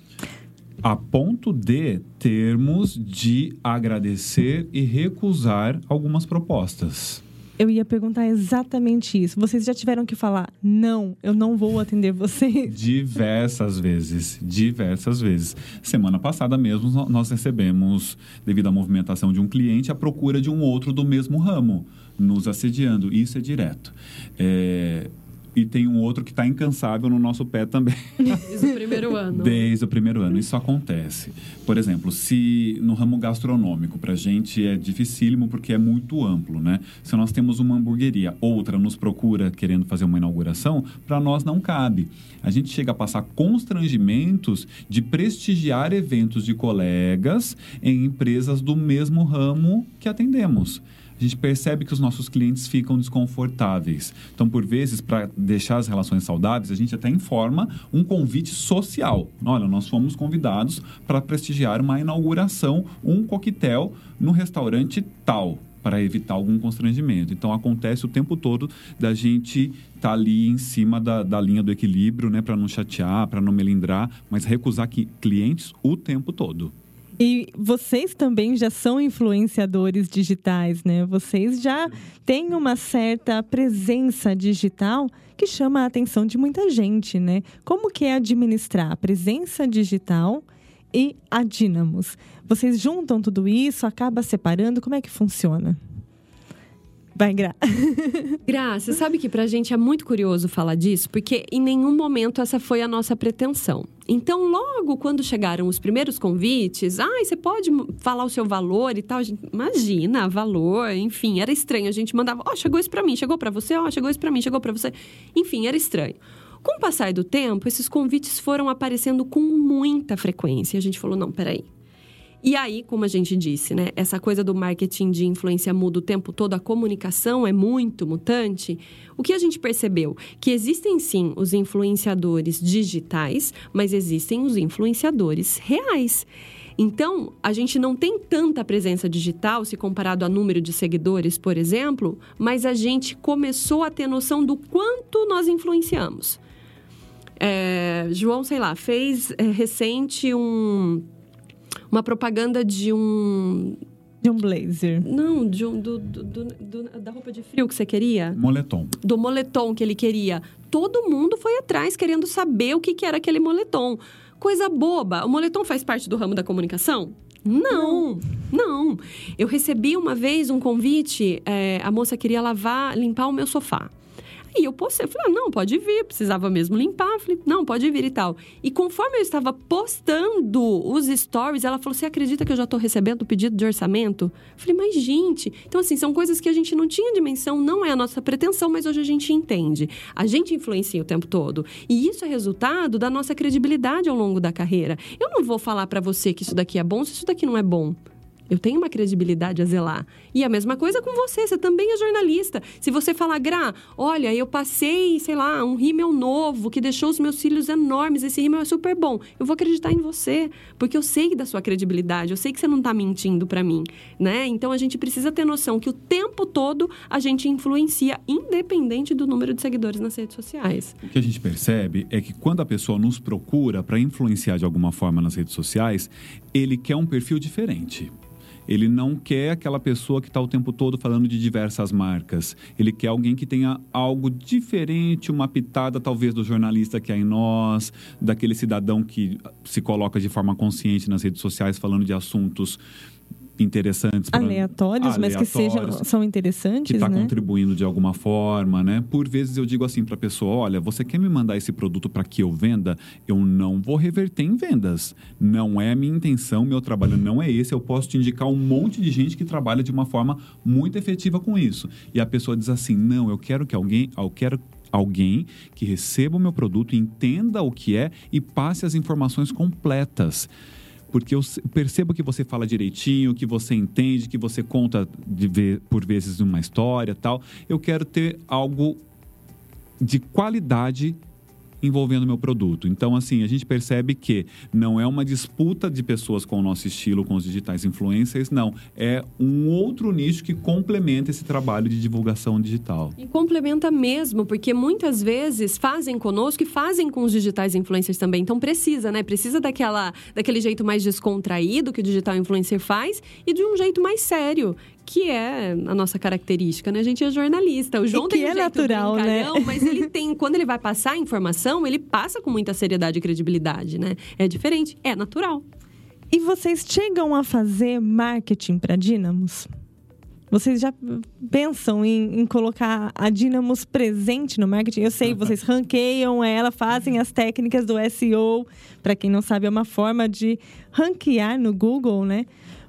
a ponto de termos de agradecer e recusar algumas propostas. Eu ia perguntar exatamente isso. Vocês já tiveram que falar, não, eu não vou atender vocês? Diversas vezes, diversas vezes. Semana passada mesmo, nós recebemos, devido à movimentação de um cliente, a procura de um outro do mesmo ramo, nos assediando. Isso é direto. É, e tem um outro que está incansável no nosso pé também. Desde o primeiro ano. Desde o primeiro ano. Isso acontece. Por exemplo, se no ramo gastronômico, para a gente é dificílimo porque é muito amplo, né? Se nós temos uma hamburgueria, outra nos procura querendo fazer uma inauguração, para nós não cabe. A gente chega a passar constrangimentos de prestigiar eventos de colegas em empresas do mesmo ramo que atendemos a gente percebe que os nossos clientes ficam desconfortáveis. Então, por vezes, para deixar as relações saudáveis, a gente até informa um convite social. Olha, nós fomos convidados para prestigiar uma inauguração, um coquetel no restaurante tal para evitar algum constrangimento. Então acontece o tempo todo da gente estar tá ali em cima da, da linha do equilíbrio, né, para não chatear, para não melindrar, mas recusar clientes o tempo todo. E vocês também já são influenciadores digitais, né? Vocês já têm uma certa presença digital que chama a atenção de muita gente, né? Como que é administrar a presença digital e a Dynamos? Vocês juntam tudo isso, acaba separando, como é que funciona? Vai, Gra. Gra, você sabe que pra gente é muito curioso falar disso, porque em nenhum momento essa foi a nossa pretensão. Então, logo quando chegaram os primeiros convites, ah, você pode falar o seu valor e tal. Gente, imagina, valor, enfim, era estranho. A gente mandava, ó, oh, chegou isso pra mim, chegou pra você, ó, oh, chegou isso pra mim, chegou pra você. Enfim, era estranho. Com o passar do tempo, esses convites foram aparecendo com muita frequência. A gente falou, não, peraí, e aí, como a gente disse, né, essa coisa do marketing de influência muda o tempo todo, a comunicação é muito mutante. O que a gente percebeu? Que existem sim os influenciadores digitais, mas existem os influenciadores reais. Então, a gente não tem tanta presença digital se comparado a número de seguidores, por exemplo, mas a gente começou a ter noção do quanto nós influenciamos. É, João, sei lá, fez é, recente um uma propaganda de um De um blazer. Não, de um, do, do- do- do- da roupa de frio que você queria. Moletom. do moletom que ele queria. Todo mundo foi atrás querendo saber o que, que era aquele moletom. Coisa boba. O moletom faz parte do ramo da comunicação? Não, não. Eu recebi uma vez um convite, é, a moça queria lavar, limpar o meu sofá. Aí eu postei, falei, ah, não, pode vir, precisava mesmo limpar. Falei, não, pode vir e tal. E conforme eu estava postando os stories, ela falou, você acredita que eu já estou recebendo o pedido de orçamento? Falei, mas gente... Então, assim, são coisas que a gente não tinha dimensão, não é a nossa pretensão, mas hoje a gente entende. A gente influencia o tempo todo. E isso é resultado da nossa credibilidade ao longo da carreira. Eu não vou falar para você que isso daqui é bom se isso daqui não é bom. Eu tenho uma credibilidade a zelar. E a mesma coisa com você, você também é jornalista. Se você falar, Gra, olha, eu passei, sei lá, um rímel novo que deixou os meus cílios enormes, esse rímel é super bom. Eu vou acreditar em você, porque eu sei da sua credibilidade, eu sei que você não está mentindo para mim, né? Então a gente precisa ter noção que o tempo todo a gente influencia, independente do número de seguidores nas redes sociais. O que a gente percebe é que quando a pessoa nos procura para influenciar de alguma forma nas redes sociais, ele quer um perfil diferente. Ele não quer aquela pessoa que está o tempo todo falando de diversas marcas. Ele quer alguém que tenha algo diferente, uma pitada talvez do jornalista que há em nós, daquele cidadão que se coloca de forma consciente nas redes sociais falando de assuntos interessantes. pra- Aleatórios, mas que sejam, são interessantes, que está né? contribuindo de alguma forma, né? Por vezes eu digo assim para a pessoa: olha, você quer me mandar esse produto para que eu venda? Eu não vou reverter em vendas. Não é a minha intenção, meu trabalho não é esse. Eu posso te indicar um monte de gente que trabalha de uma forma muito efetiva com isso. E a pessoa diz assim: não, eu quero que alguém, eu quero alguém que receba o meu produto, entenda o que é e passe as informações completas porque eu percebo que você fala direitinho, que você entende, que você conta de por vezes uma história tal. Eu quero ter algo de qualidade envolvendo meu produto. Então, assim, a gente percebe que não é uma disputa de pessoas com o nosso estilo, com os digitais influencers, não. É um outro nicho que complementa esse trabalho de divulgação digital. E complementa mesmo, porque muitas vezes fazem conosco e fazem com os digitais influencers também. Então precisa, né? Precisa daquela, daquele jeito mais descontraído que o digital influencer faz e de um jeito mais sério, que é a nossa característica, né? A gente é jornalista. O João que tem um é natural, né? mas ele tem, quando ele vai passar a informação, ele passa com muita seriedade e credibilidade, né? É diferente, é natural. E vocês chegam a fazer marketing para Dynamos? Vocês já pensam em, em colocar a Dynamos presente no marketing? Eu sei, vocês ranqueiam ela, fazem as técnicas do SEO. Para quem não sabe, é uma forma de ranquear no Google, né?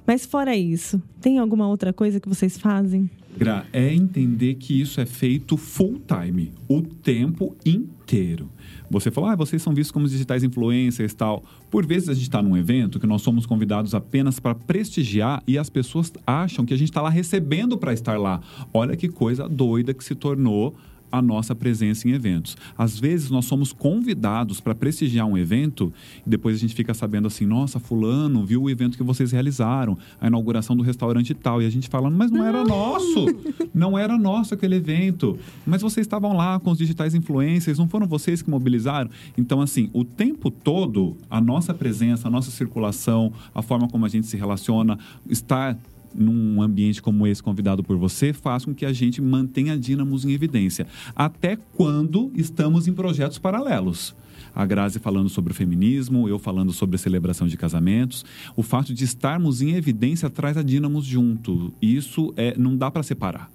Mas fora isso, tem alguma outra coisa que vocês fazem? Gra, é entender que isso é feito full time, o tempo inteiro. Você falou, ah, vocês são vistos como digitais influencers tal. Por vezes a gente está num evento que nós somos convidados apenas para prestigiar e as pessoas acham que a gente está lá recebendo para estar lá. Olha que coisa doida que se tornou a nossa presença em eventos. Às vezes nós somos convidados para prestigiar um evento e depois a gente fica sabendo assim, nossa, fulano viu o evento que vocês realizaram, a inauguração do restaurante tal, e a gente fala, mas não era nosso, não era nosso aquele evento, mas vocês estavam lá com os digitais influencers, não foram vocês que mobilizaram? Então assim, o tempo todo a nossa presença, a nossa circulação, a forma como a gente se relaciona, está num ambiente como esse convidado por você faz com que a gente mantenha Dínamos em evidência. Até quando estamos em projetos paralelos. A Grazi falando sobre o feminismo, eu falando sobre a celebração de casamentos. O fato de estarmos em evidência traz a Dínamos junto. Isso é, não dá para separar.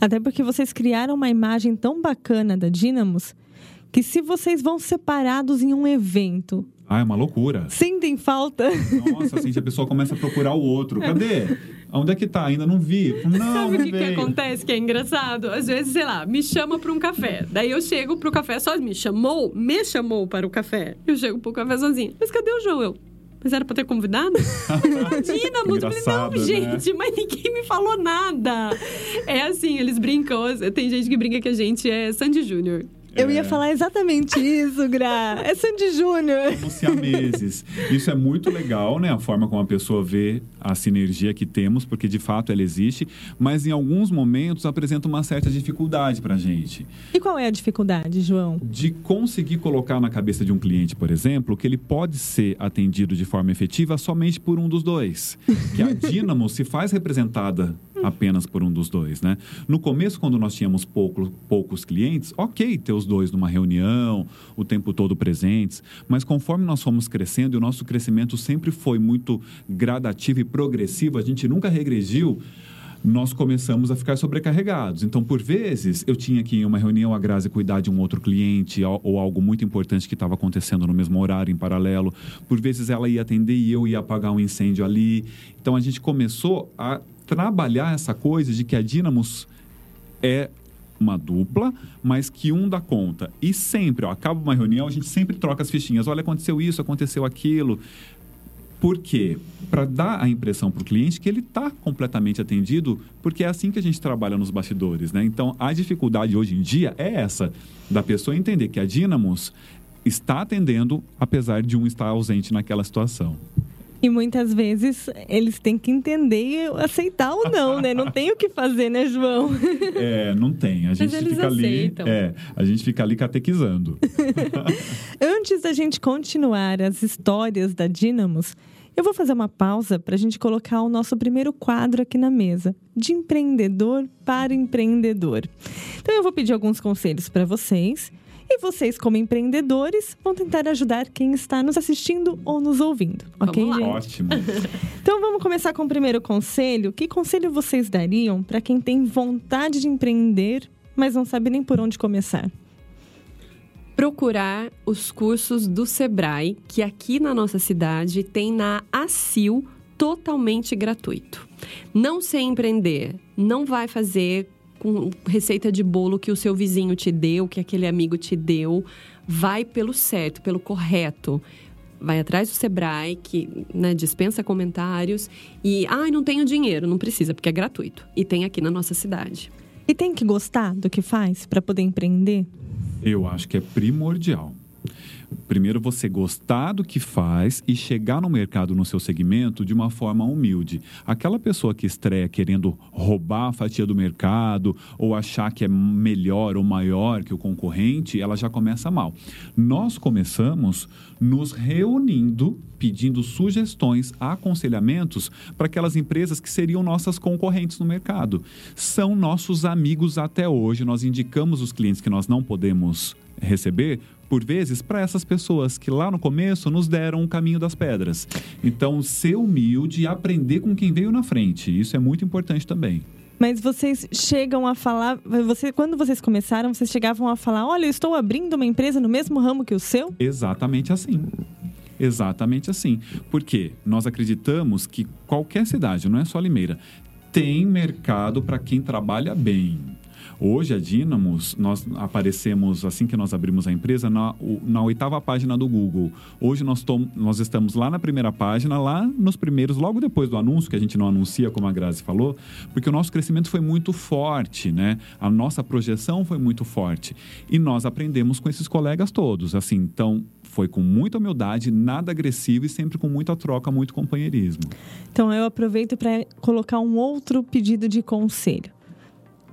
Até porque vocês criaram uma imagem tão bacana da Dynamos que se vocês vão separados em um evento, Ah, é uma loucura. sentem falta. Nossa, assim, a pessoa começa a procurar o outro. Cadê? Onde é que tá? Ainda não vi. Não, Sabe o que, que acontece que é engraçado? Às vezes, sei lá, me chama para um café. Daí eu chego pro café sozinho. Me chamou, me chamou para o café. Eu chego pro café sozinho. Mas cadê o João? Eu. Mas era pra ter convidado? Imagina, falei, não, né? gente, mas ninguém me falou nada. É assim, eles brincam. Tem gente que brinca que a gente é Sandy Júnior. Eu ia falar exatamente isso, Gra. É Sandy Júnior. Como meses. Isso é muito legal, né? A forma como a pessoa vê a sinergia que temos, porque de fato ela existe, mas em alguns momentos apresenta uma certa dificuldade para a gente. E qual é a dificuldade, João? De conseguir colocar na cabeça de um cliente, por exemplo, que ele pode ser atendido de forma efetiva somente por um dos dois. Que a Dynamo se faz representada apenas por um dos dois, né? No começo, quando nós tínhamos pouco, poucos clientes, ok ter os dois numa reunião, o tempo todo presentes, mas conforme nós fomos crescendo e o nosso crescimento sempre foi muito gradativo e progressivo, a gente nunca regrediu, nós começamos a ficar sobrecarregados. Então, por vezes, eu tinha que ir em uma reunião a Grazi cuidar de um outro cliente ou algo muito importante que estava acontecendo no mesmo horário, em paralelo. Por vezes, ela ia atender e eu ia apagar um incêndio ali. Então, a gente começou a trabalhar essa coisa de que a Dynamos é uma dupla, mas que um dá conta. E sempre, ó, acaba uma reunião, a gente sempre troca as fichinhas. Olha, aconteceu isso, aconteceu aquilo. Por quê? Para dar a impressão para o cliente que ele está completamente atendido, porque é assim que a gente trabalha nos bastidores, né? Então, a dificuldade hoje em dia é essa, da pessoa entender que a Dynamos está atendendo, apesar de um estar ausente naquela situação. E muitas vezes eles têm que entender e aceitar ou não, né? Não tem o que fazer, né, João? É, não tem. A gente fica aceitam. ali. É, a gente fica ali catequizando. Antes da gente continuar as histórias da Dynamos, eu vou fazer uma pausa para a gente colocar o nosso primeiro quadro aqui na mesa, de empreendedor para empreendedor. Então eu vou pedir alguns conselhos para vocês e vocês, como empreendedores, vão tentar ajudar quem está nos assistindo ou nos ouvindo. Ok, gente? Ótimo. Então vamos começar com o primeiro conselho. Que conselho vocês dariam para quem tem vontade de empreender, mas não sabe nem por onde começar? Procurar os cursos do Sebrae, que aqui na nossa cidade tem na ACIL totalmente gratuito. Não sei empreender, não vai fazer com receita de bolo que o seu vizinho te deu, que aquele amigo te deu. Vai pelo certo, pelo correto. Vai atrás do Sebrae, que né, dispensa comentários. E, ai, ah, não tenho dinheiro. Não precisa, porque é gratuito. E tem aqui na nossa cidade. E tem que gostar do que faz para poder empreender? Eu acho que é primordial. Primeiro, você gostar do que faz e chegar no mercado, no seu segmento, de uma forma humilde. Aquela pessoa que estreia querendo roubar a fatia do mercado ou achar que é melhor ou maior que o concorrente, ela já começa mal. Nós começamos nos reunindo, pedindo sugestões, aconselhamentos para aquelas empresas que seriam nossas concorrentes no mercado. São nossos amigos até hoje. Nós indicamos os clientes que nós não podemos receber por vezes, para essas pessoas que lá no começo nos deram o caminho das pedras. Então, ser humilde e aprender com quem veio na frente. Isso é muito importante também. Mas vocês chegam a falar, você, quando vocês começaram, vocês chegavam a falar: olha, eu estou abrindo uma empresa no mesmo ramo que o seu? Exatamente assim. Exatamente assim. Porque nós acreditamos que qualquer cidade, não é só Limeira, tem mercado para quem trabalha bem. Hoje, a Dynamos, nós aparecemos, assim que nós abrimos a empresa, na, na oitava página do Google. Hoje nós, tom, nós estamos lá na primeira página, lá nos primeiros, logo depois do anúncio, que a gente não anuncia, como a Grazi falou, porque o nosso crescimento foi muito forte, né? A nossa projeção foi muito forte. E nós aprendemos com esses colegas todos, assim, então foi com muita humildade, nada agressivo e sempre com muita troca, muito companheirismo. Então eu aproveito para colocar um outro pedido de conselho.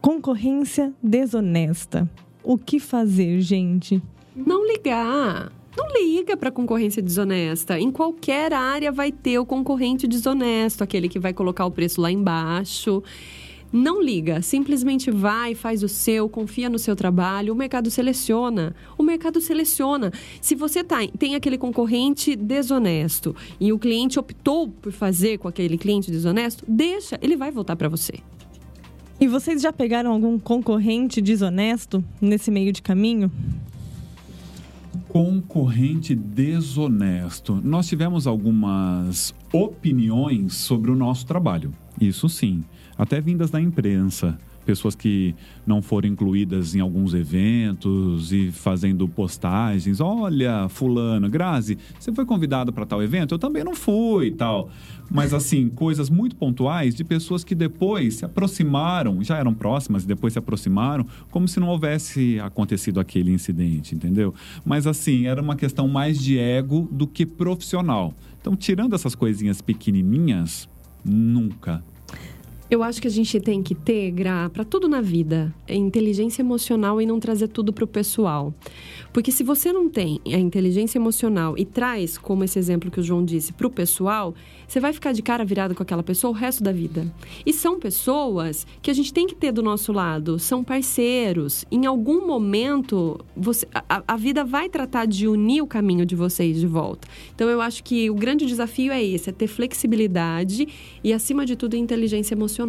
Concorrência desonesta. O que fazer, gente? Não ligar. Não liga para concorrência desonesta. Em qualquer área vai ter o concorrente desonesto, aquele que vai colocar o preço lá embaixo. Não liga, simplesmente vai, faz o seu, confia no seu trabalho. O mercado seleciona. O mercado seleciona. Se você tá, tem aquele concorrente desonesto e o cliente optou por fazer com aquele cliente desonesto, deixa, ele vai voltar para você. E vocês já pegaram algum concorrente desonesto nesse meio de caminho? Concorrente desonesto. Nós tivemos algumas opiniões sobre o nosso trabalho. Isso sim, até vindas da imprensa. Pessoas que não foram incluídas em alguns eventos e fazendo postagens. Olha, fulano, Grazi, você foi convidado para tal evento? Eu também não fui e tal. Mas assim, coisas muito pontuais de pessoas que depois se aproximaram, já eram próximas e depois se aproximaram, como se não houvesse acontecido aquele incidente, entendeu? Mas assim, era uma questão mais de ego do que profissional. Então, tirando essas coisinhas pequenininhas, nunca eu acho que a gente tem que ter, Gra, para tudo na vida, é inteligência emocional e não trazer tudo para o pessoal. Porque se você não tem a inteligência emocional e traz, como esse exemplo que o João disse, para o pessoal, você vai ficar de cara virada com aquela pessoa o resto da vida. E são pessoas que a gente tem que ter do nosso lado, são parceiros. Em algum momento, você, a, a vida vai tratar de unir o caminho de vocês de volta. Então, eu acho que o grande desafio é esse: é ter flexibilidade e, acima de tudo, inteligência emocional.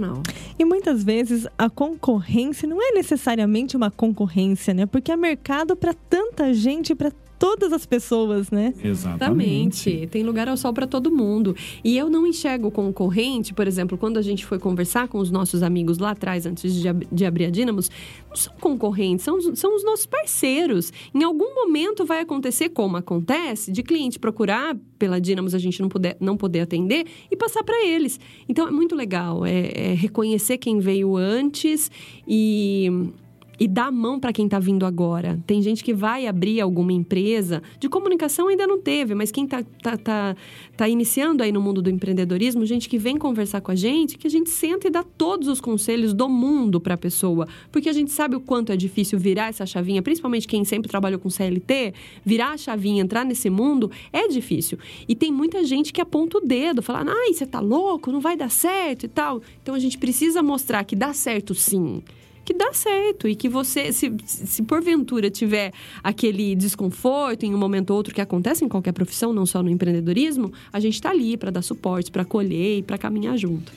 E muitas vezes a concorrência não é necessariamente uma concorrência, né? Porque é mercado para tanta gente, para todas as pessoas, né? Exatamente. Tem lugar ao sol para todo mundo. E eu não enxergo concorrente, por exemplo, quando a gente foi conversar com os nossos amigos lá atrás, antes de, ab de abrir a Dínamos, não são concorrentes, são, são os nossos parceiros. Em algum momento vai acontecer, como acontece, de cliente procurar pela Dínamos a gente não, puder, não poder atender e passar para eles. Então é muito legal, é, é reconhecer quem veio antes e e dá a mão para quem está vindo agora. Tem gente que vai abrir alguma empresa de comunicação ainda não teve, mas quem está tá, tá, tá iniciando aí no mundo do empreendedorismo, gente que vem conversar com a gente, que a gente senta e dá todos os conselhos do mundo para a pessoa, porque a gente sabe o quanto é difícil virar essa chavinha, principalmente quem sempre trabalhou com CLT, virar a chavinha, entrar nesse mundo é difícil. E tem muita gente que aponta o dedo, fala: "Ai, você tá louco, não vai dar certo" e tal. Então a gente precisa mostrar que dá certo sim que dá certo e que você, se, se porventura tiver aquele desconforto em um momento ou outro que acontece em qualquer profissão, não só no empreendedorismo, a gente está ali para dar suporte, para acolher e para caminhar junto.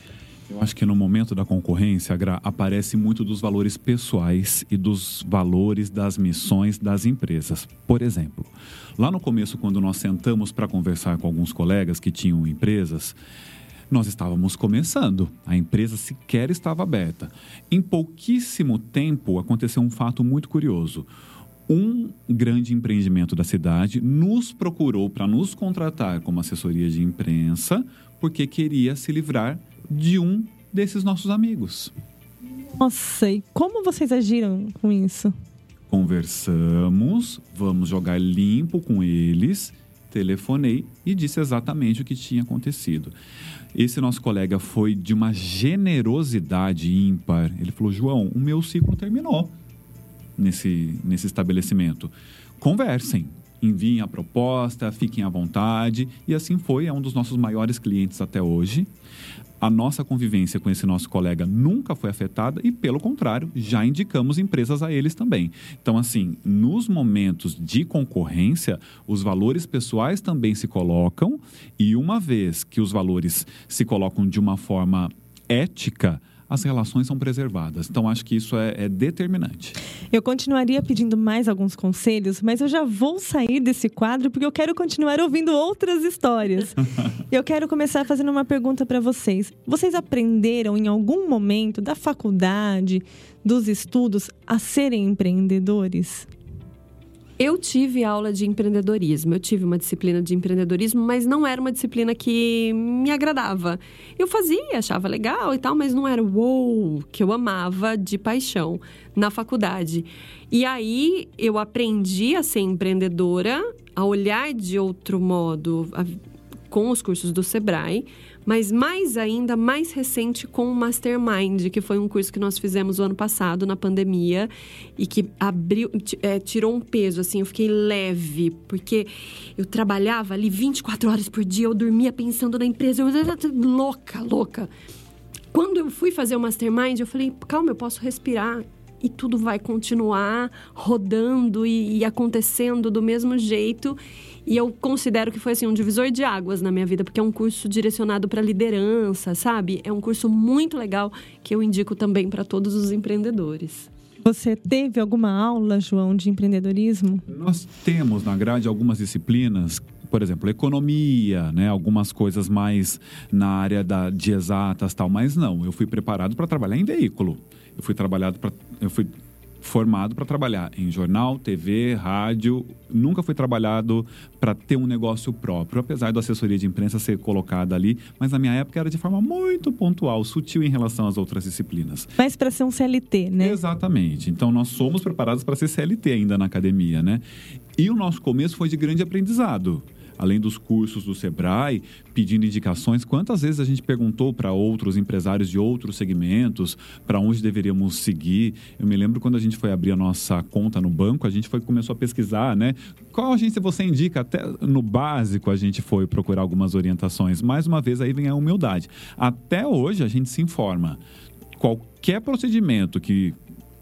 Eu acho que no momento da concorrência, Gra, aparece muito dos valores pessoais e dos valores das missões das empresas. Por exemplo, lá no começo, quando nós sentamos para conversar com alguns colegas que tinham empresas, nós estávamos começando, a empresa sequer estava aberta. Em pouquíssimo tempo aconteceu um fato muito curioso. Um grande empreendimento da cidade nos procurou para nos contratar como assessoria de imprensa, porque queria se livrar de um desses nossos amigos. Nossa, e como vocês agiram com isso? Conversamos, vamos jogar limpo com eles telefonei e disse exatamente o que tinha acontecido. Esse nosso colega foi de uma generosidade ímpar. Ele falou: João, o meu ciclo terminou nesse, nesse estabelecimento. Conversem, enviem a proposta, fiquem à vontade. E assim foi, é um dos nossos maiores clientes até hoje a nossa convivência com esse nosso colega nunca foi afetada e, pelo contrário, já indicamos empresas a eles também. Então, assim, nos momentos de concorrência, os valores pessoais também se colocam e, uma vez que os valores se colocam de uma forma ética, as relações são preservadas. Então, acho que isso é, é, determinante. Eu continuaria pedindo mais alguns conselhos, mas eu já vou sair desse quadro porque eu quero continuar ouvindo outras histórias. eu quero começar fazendo uma pergunta para vocês. Vocês aprenderam em algum momento da faculdade, dos estudos, a serem empreendedores? Eu tive aula de empreendedorismo, eu tive uma disciplina de empreendedorismo, mas não era uma disciplina que me agradava. Eu fazia, achava legal e tal, mas não era o wow, que eu amava de paixão na faculdade. E aí eu aprendi a ser empreendedora, a olhar de outro modo, a, com os cursos do Sebrae, mas mais ainda, mais recente com o Mastermind, que foi um curso que nós fizemos o ano passado, na pandemia, e que abriu, é, tirou um peso, assim, eu fiquei leve, porque eu trabalhava ali 24 horas por dia, eu dormia pensando na empresa, eu era louca, louca. Quando eu fui fazer o Mastermind, eu falei, calma, eu posso respirar, e tudo vai continuar rodando e, e, acontecendo do mesmo jeito. E eu considero que foi assim um divisor de águas na minha vida, porque é um curso direcionado para liderança, sabe? É um curso muito legal que eu indico também para todos os empreendedores. Você teve alguma aula, João, de empreendedorismo? Nós temos na grade algumas disciplinas por exemplo, economia, né, algumas coisas mais na área da, de exatas tal, mas não, eu fui preparado para trabalhar em veículo. Eu fui trabalhado para eu fui formado para trabalhar em jornal, TV, rádio. Nunca fui trabalhado para ter um negócio próprio, apesar da assessoria de imprensa ser colocada ali, mas na minha época era de forma muito pontual, sutil em relação às outras disciplinas. Mas para ser um CLT, né? Exatamente. Então nós somos preparados para ser CLT ainda na academia, né? E o nosso começo foi de grande aprendizado além dos cursos do Sebrae, pedindo indicações. Quantas vezes a gente perguntou para outros empresários de outros segmentos para onde deveríamos seguir? Eu me lembro quando a gente foi abrir a nossa conta no banco, a gente foi começou a pesquisar, né? Qual agência você indica? Até no básico a gente foi procurar algumas orientações. Mais uma vez aí vem a humildade. Até hoje a gente se informa. Qualquer procedimento que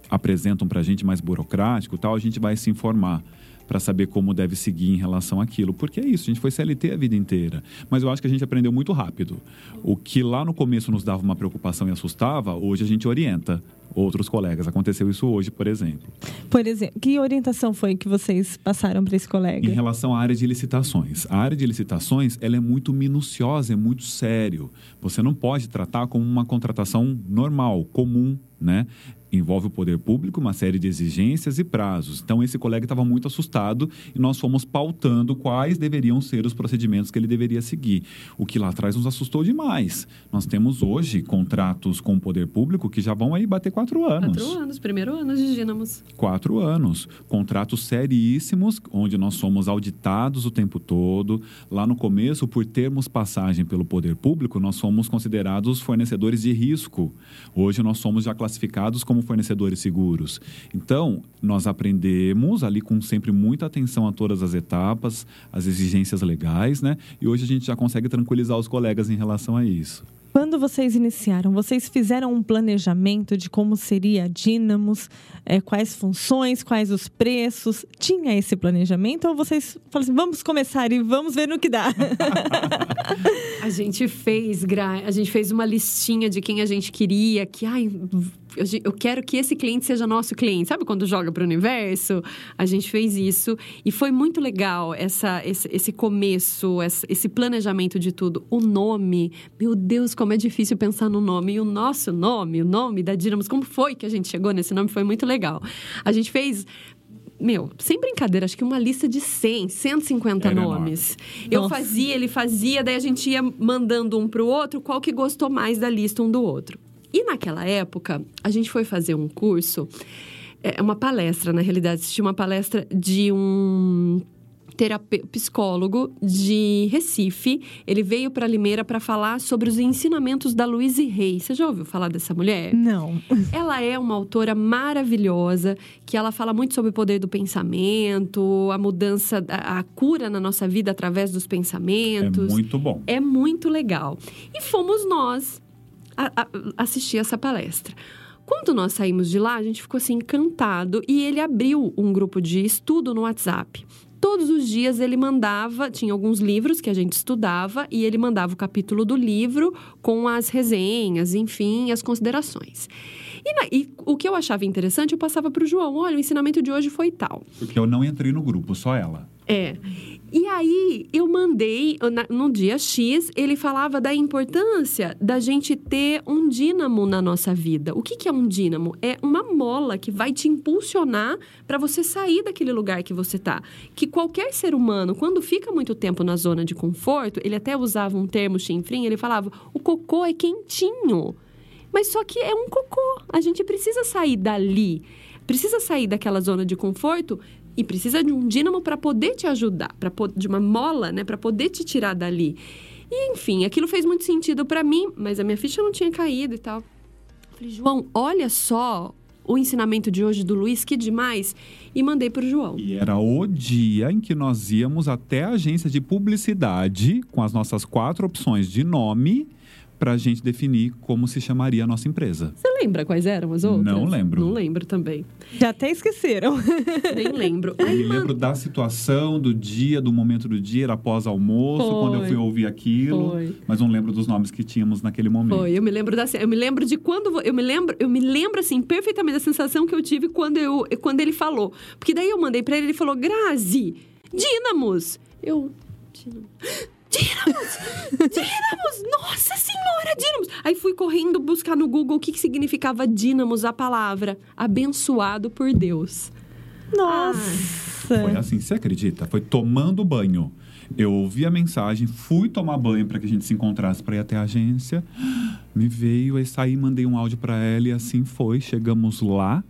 apresentam para a gente mais burocrático, tal, a gente vai se informar para saber como deve seguir em relação àquilo. Porque é isso, a gente foi CLT a vida inteira. Mas eu acho que a gente aprendeu muito rápido. O que lá no começo nos dava uma preocupação e assustava, hoje a gente orienta outros colegas. Aconteceu isso hoje, por exemplo. Por exemplo, que orientação foi que vocês passaram para esse colega? Em relação à área de licitações. A área de licitações, ela é muito minuciosa, é muito sério. Você não pode tratar como uma contratação normal, comum, né? Envolve o poder público, uma série de exigências e prazos. Então, esse colega estava muito assustado e nós fomos pautando quais deveriam ser os procedimentos que ele deveria seguir. O que lá atrás nos assustou demais. Nós temos hoje contratos com o poder público que já vão aí bater quatro anos. Quatro anos, primeiro ano de Dínamos. Quatro anos. Contratos seríssimos, onde nós somos auditados o tempo todo. Lá no começo, por termos passagem pelo poder público, nós somos considerados fornecedores de risco. Hoje nós somos já classificados como fornecedores seguros. Então, nós aprendemos ali com sempre muita atenção a todas as etapas, as exigências legais, né? E hoje a gente já consegue tranquilizar os colegas em relação a isso. Quando vocês iniciaram, vocês fizeram um planejamento de como seria a Dynamos, é, quais funções, quais os preços? Tinha esse planejamento ou vocês falaram assim, vamos começar e vamos ver no que dá? a gente fez, a gente fez uma listinha de quem a gente queria, que ai, eu, eu quero que esse cliente seja nosso cliente. Sabe quando joga para o universo? A gente fez isso e foi muito legal essa, esse, esse começo, esse planejamento de tudo. O nome, meu Deus, como é difícil pensar no nome. E o nosso nome, o nome da Dinamos, como foi que a gente chegou nesse nome? Foi muito legal. A gente fez meu, sem brincadeira, acho que uma lista de 100, 150 Era nomes. Enorme. Eu Nossa. fazia, ele fazia, daí a gente ia mandando um pro outro qual que gostou mais da lista um do outro. E naquela época, a gente foi fazer um curso, é uma palestra, na realidade, assisti uma palestra de um terapeuta, psicólogo de Recife. Ele veio para Limeira para falar sobre os ensinamentos da Louise Rey. Você já ouviu falar dessa mulher? Não. Ela é uma autora maravilhosa, que ela fala muito sobre o poder do pensamento, a mudança, a, a cura na nossa vida através dos pensamentos. É muito bom. É muito legal. E fomos nós a, a, assistir essa palestra. Quando nós saímos de lá, a gente ficou assim encantado e ele abriu um grupo de estudo no WhatsApp. Todos os dias ele mandava, tinha alguns livros que a gente estudava e ele mandava o capítulo do livro com as resenhas, enfim, as considerações. E, na, e, o que eu achava interessante, eu passava para o João: olha, o ensinamento de hoje foi tal. Porque eu não entrei no grupo, só ela. É. E aí eu mandei, no dia X, ele falava da importância da gente ter um dínamo na nossa vida. O que, que é um dínamo? É uma mola que vai te impulsionar para você sair daquele lugar que você tá. Que qualquer ser humano, quando fica muito tempo na zona de conforto, ele até usava um termo chinfrim, ele falava: o cocô é quentinho. Mas só que é um cocô. A gente precisa sair dali. Precisa sair daquela zona de conforto e precisa de um dínamo para poder te ajudar, para de uma mola, né, para poder te tirar dali. E enfim, aquilo fez muito sentido para mim, mas a minha ficha não tinha caído e tal. falei, João, olha só o ensinamento de hoje do Luiz, que demais. E mandei para o João. E era o dia em que nós íamos até a agência de publicidade com as nossas quatro opções de nome para a gente definir como se chamaria a nossa empresa. Você lembra quais eram as outras? Não lembro. Não lembro também. Já até esqueceram. Nem lembro. Eu me mano, lembro da situação, do dia, do momento do dia, era após almoço, Foi. quando eu fui ouvir aquilo. Foi. Mas não lembro dos nomes que tínhamos naquele momento. Foi, eu me lembro da eu me lembro de quando eu me lembro, eu me lembro assim perfeitamente da sensação que eu tive quando eu quando ele falou. Porque daí eu mandei pra ele, ele falou: "Grazi, Dínamos". Eu Dínamos. Dínamos! Dínamos! Nossa Senhora, Dínamos! Aí fui correndo buscar no Google o que, que significava Dínamos, a palavra. Abençoado por Deus. Nossa. Foi assim, você acredita? Foi tomando banho. Eu ouvi a mensagem, fui tomar banho para que a gente se encontrasse para ir até a agência. Me veio, aí saí, mandei um áudio para ela e assim foi. Chegamos lá.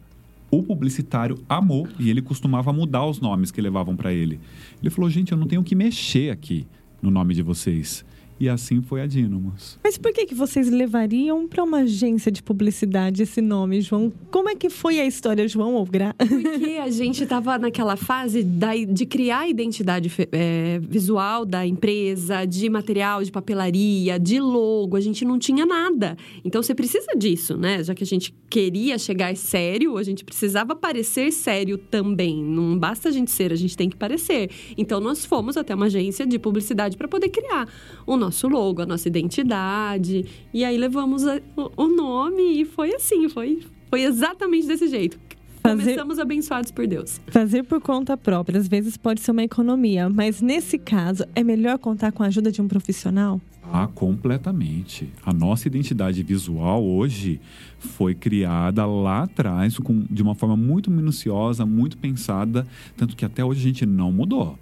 O publicitário amou e ele costumava mudar os nomes que levavam para ele. Ele falou: "Gente, eu não tenho que mexer aqui no nome de vocês". E assim foi a Dínamos. Mas por que, que vocês levariam para uma agência de publicidade esse nome, João? Como é que foi a história, João ou Gra? Porque a gente estava naquela fase da- de criar a identidade é, visual da empresa, de material de papelaria, de logo. A gente não tinha nada. Então você precisa disso, né? Já que a gente queria chegar sério, a gente precisava parecer sério também. Não basta a gente ser, a gente tem que parecer. Então nós fomos até uma agência de publicidade para poder criar o nosso logo, a nossa identidade. E aí levamos a- o- o nome e foi assim, foi, foi exatamente desse jeito. Fazer- Começamos abençoados por Deus. Fazer por conta própria, às vezes pode ser uma economia, mas nesse caso é melhor contar com a ajuda de um profissional? Ah, completamente. A nossa identidade visual hoje foi criada lá atrás com, de uma forma muito minuciosa, muito pensada, tanto que até hoje a gente não mudou.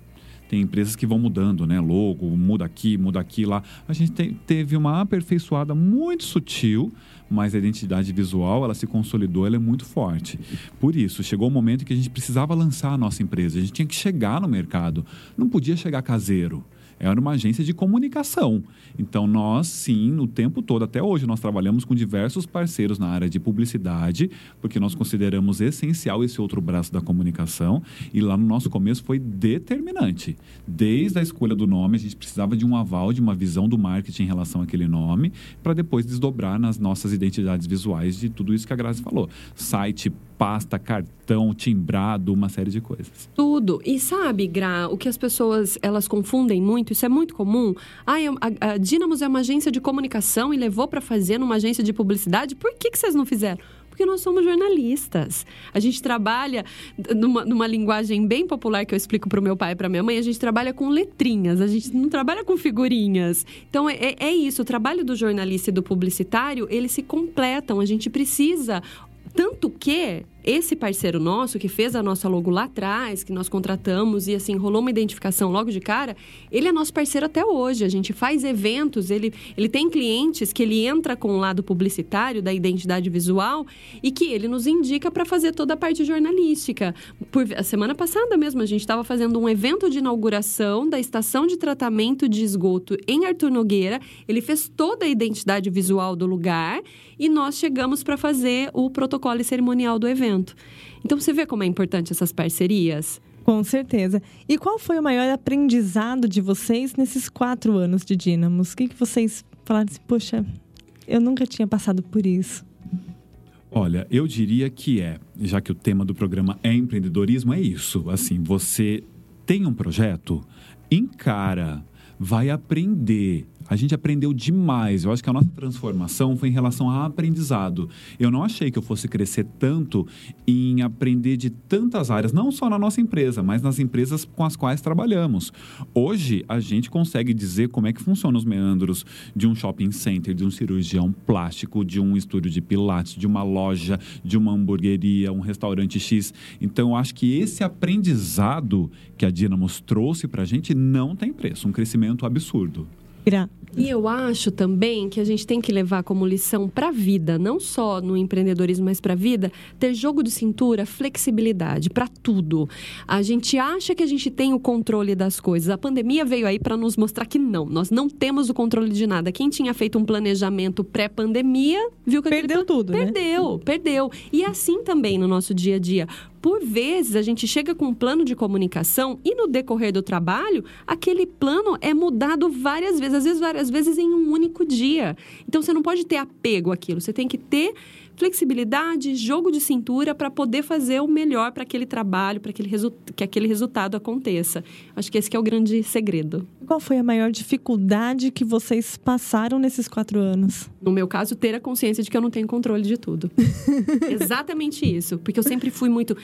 Tem empresas que vão mudando, né? Logo, muda aqui, muda aqui, lá. A gente te- teve uma aperfeiçoada muito sutil, mas a identidade visual, ela se consolidou, ela é muito forte. Por isso, chegou o momento que a gente precisava lançar a nossa empresa. A gente tinha que chegar no mercado. Não podia chegar caseiro era uma agência de comunicação. Então, nós, sim, o tempo todo, até hoje, nós trabalhamos com diversos parceiros na área de publicidade, porque nós consideramos essencial esse outro braço da comunicação. E lá no nosso começo foi determinante. Desde a escolha do nome, a gente precisava de um aval, de uma visão do marketing em relação àquele nome, para depois desdobrar nas nossas identidades visuais de tudo isso que a Grazi falou: site, pasta, cartão, timbrado, uma série de coisas. Tudo. E sabe, Gra, o que as pessoas elas confundem muito, isso é muito comum. Ah, é- a, a Dynamos é uma agência de comunicação e levou para fazer numa agência de publicidade. Por que, que vocês não fizeram? Porque nós somos jornalistas. A gente trabalha numa, numa linguagem bem popular que eu explico para o meu pai e para minha mãe. A gente trabalha com letrinhas, a gente não trabalha com figurinhas. Então é, é- é isso. O trabalho do jornalista e do publicitário eles se completam. A gente precisa tanto que esse parceiro nosso, que fez a nossa logo lá atrás, que nós contratamos e assim, rolou uma identificação logo de cara, ele é nosso parceiro até hoje. A gente faz eventos, ele, ele tem clientes que ele entra com o lado publicitário da identidade visual e que ele nos indica para fazer toda a parte jornalística. Por, a semana passada mesmo, a gente estava fazendo um evento de inauguração da estação de tratamento de esgoto em Arthur Nogueira. Ele fez toda a identidade visual do lugar e nós chegamos para fazer o protocolo cerimonial do evento. Então você vê como é importante essas parcerias? Com certeza. E qual foi o maior aprendizado de vocês nesses quatro anos de Dínamos? O que, que vocês falaram assim, poxa, eu nunca tinha passado por isso? Olha, eu diria que é, já que o tema do programa é empreendedorismo, é isso. Assim, você tem um projeto, encara, vai aprender. A gente aprendeu demais. Eu acho que a nossa transformação foi em relação a aprendizado. Eu não achei que eu fosse crescer tanto em aprender de tantas áreas, não só na nossa empresa, mas nas empresas com as quais trabalhamos. Hoje, a gente consegue dizer como é que funcionam os meandros de um shopping center, de um cirurgião plástico, de um estúdio de pilates, de uma loja, de uma hamburgueria, um restaurante X. Então, eu acho que esse aprendizado que a Dynamos trouxe para a gente não tem preço. Um crescimento absurdo. E eu acho também que a gente tem que levar como lição para a vida, não só no empreendedorismo, mas para a vida, ter jogo de cintura, flexibilidade para tudo. A gente acha que a gente tem o controle das coisas. A pandemia veio aí para nos mostrar que não, nós não temos o controle de nada. Quem tinha feito um planejamento pré-pandemia viu que aquele Perdeu plan- tudo, né? Perdeu, perdeu. E assim também no nosso dia a dia. Por vezes, a gente chega com um plano de comunicação e no decorrer do trabalho, aquele plano é mudado várias vezes, às vezes várias vezes em um único dia. Então, você não pode ter apego àquilo, você tem que ter flexibilidade, jogo de cintura para poder fazer o melhor para aquele trabalho, para aquele que aquele resultado aconteça. Acho que esse que é o grande segredo. Qual foi a maior dificuldade que vocês passaram nesses quatro anos? No meu caso, ter a consciência de que eu não tenho controle de tudo. Exatamente isso. Porque eu sempre fui muito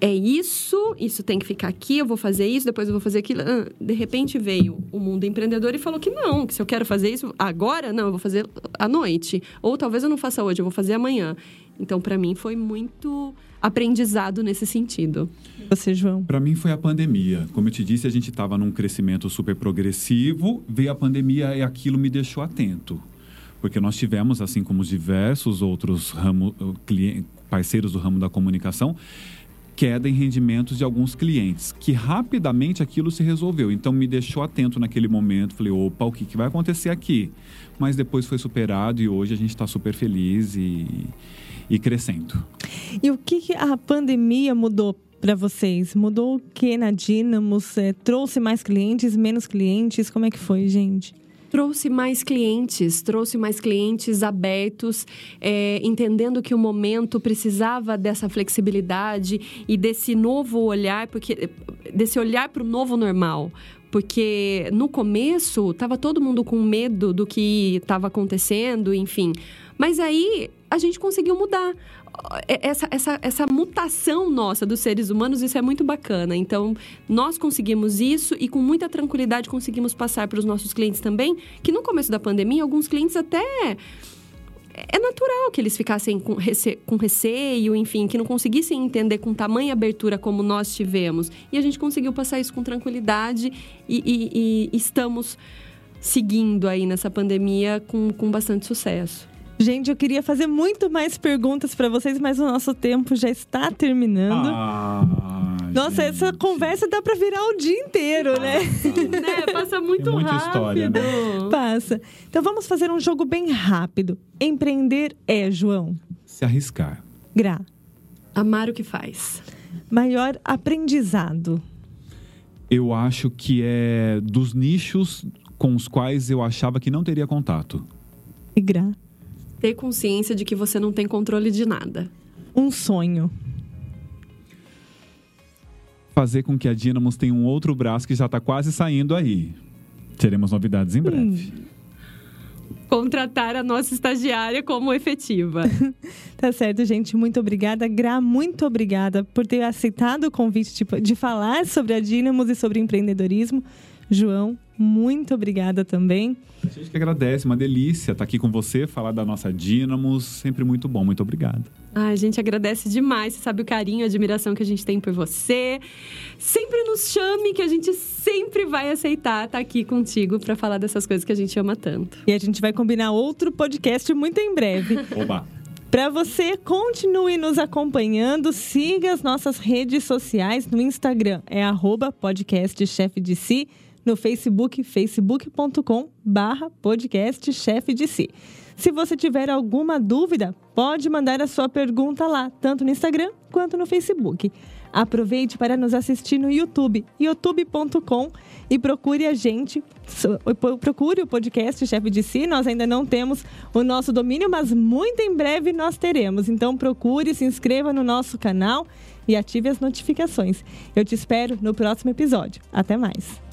é isso, isso tem que ficar aqui, eu vou fazer isso, depois eu vou fazer aquilo. Ah, de repente veio o mundo empreendedor e falou que não, que se eu quero fazer isso agora, não, eu vou fazer à noite. Ou talvez eu não faça hoje, eu vou fazer amanhã. Então, para mim, foi muito aprendizado nesse sentido. Você, João? Para mim foi a pandemia. Como eu te disse, a gente estava num crescimento super progressivo, veio a pandemia e aquilo me deixou atento. Porque nós tivemos, assim como diversos outros ramo, clientes, parceiros do ramo da comunicação, queda em rendimentos de alguns clientes, que rapidamente aquilo se resolveu. Então me deixou atento naquele momento, falei, opa, o que, que vai acontecer aqui? Mas depois foi superado e hoje a gente está super feliz e, e crescendo. E o que, que a pandemia mudou para vocês? Mudou o que na Dynamos? É, trouxe mais clientes, menos clientes? Como é que foi, gente? Trouxe mais clientes, trouxe mais clientes abertos, é, entendendo que o momento precisava dessa flexibilidade e desse novo olhar, porque desse olhar para o novo normal porque no começo estava todo mundo com medo do que estava acontecendo, enfim. Mas aí a gente conseguiu mudar. É, essa, essa, essa mutação nossa dos seres humanos, isso é muito bacana. Então, nós conseguimos isso e com muita tranquilidade conseguimos passar para os nossos clientes também, que no começo da pandemia, alguns clientes até é natural que eles ficassem com, rece com receio, enfim, que não conseguissem entender com tamanha abertura como nós tivemos. E a gente conseguiu passar isso com tranquilidade e, e, e estamos seguindo aí nessa pandemia com, com bastante sucesso. Gente, eu queria fazer muito mais perguntas para vocês, mas o nosso tempo já está terminando. Ah, Nossa, gente. essa conversa dá para virar o dia inteiro, né? né? Passa muito Tem muita rápido. história, né? Passa. Então vamos fazer um jogo bem rápido. Empreender é, João. Se arriscar. Gra. Amar o que faz. Maior aprendizado. Eu acho que é dos nichos com os quais eu achava que não teria contato. E Gra. Ter consciência de que você não tem controle de nada. Um sonho. Fazer com que a Dynamos tenha um outro braço que já está quase saindo aí. Teremos novidades em breve. Contratar a nossa estagiária como efetiva. Tá certo, gente. Muito obrigada. Gra, muito obrigada por ter aceitado o convite de, de falar sobre a Dynamos e sobre empreendedorismo. João, muito obrigada também. A gente que agradece, uma delícia estar aqui com você, falar da nossa Dynamos. Sempre muito bom, muito obrigado. Ai, a gente agradece demais. Você sabe o carinho, a admiração que a gente tem por você. Sempre nos chame, que a gente sempre vai aceitar estar aqui contigo para falar dessas coisas que a gente ama tanto. E a gente vai combinar outro podcast muito em breve. Oba! Para você, continue nos acompanhando, siga as nossas redes sociais no Instagram, é arroba podcast chefe de si, no Facebook, facebook.com barra podcast chefe de si. Se você tiver alguma dúvida, pode mandar a sua pergunta lá, tanto no Instagram quanto no Facebook. Aproveite para nos assistir no YouTube, youtube.com e procure a gente, procure o podcast Chefe de Si. Nós ainda não temos o nosso domínio, mas muito em breve nós teremos. Então procure, se inscreva no nosso canal e ative as notificações. Eu te espero no próximo episódio. Até mais!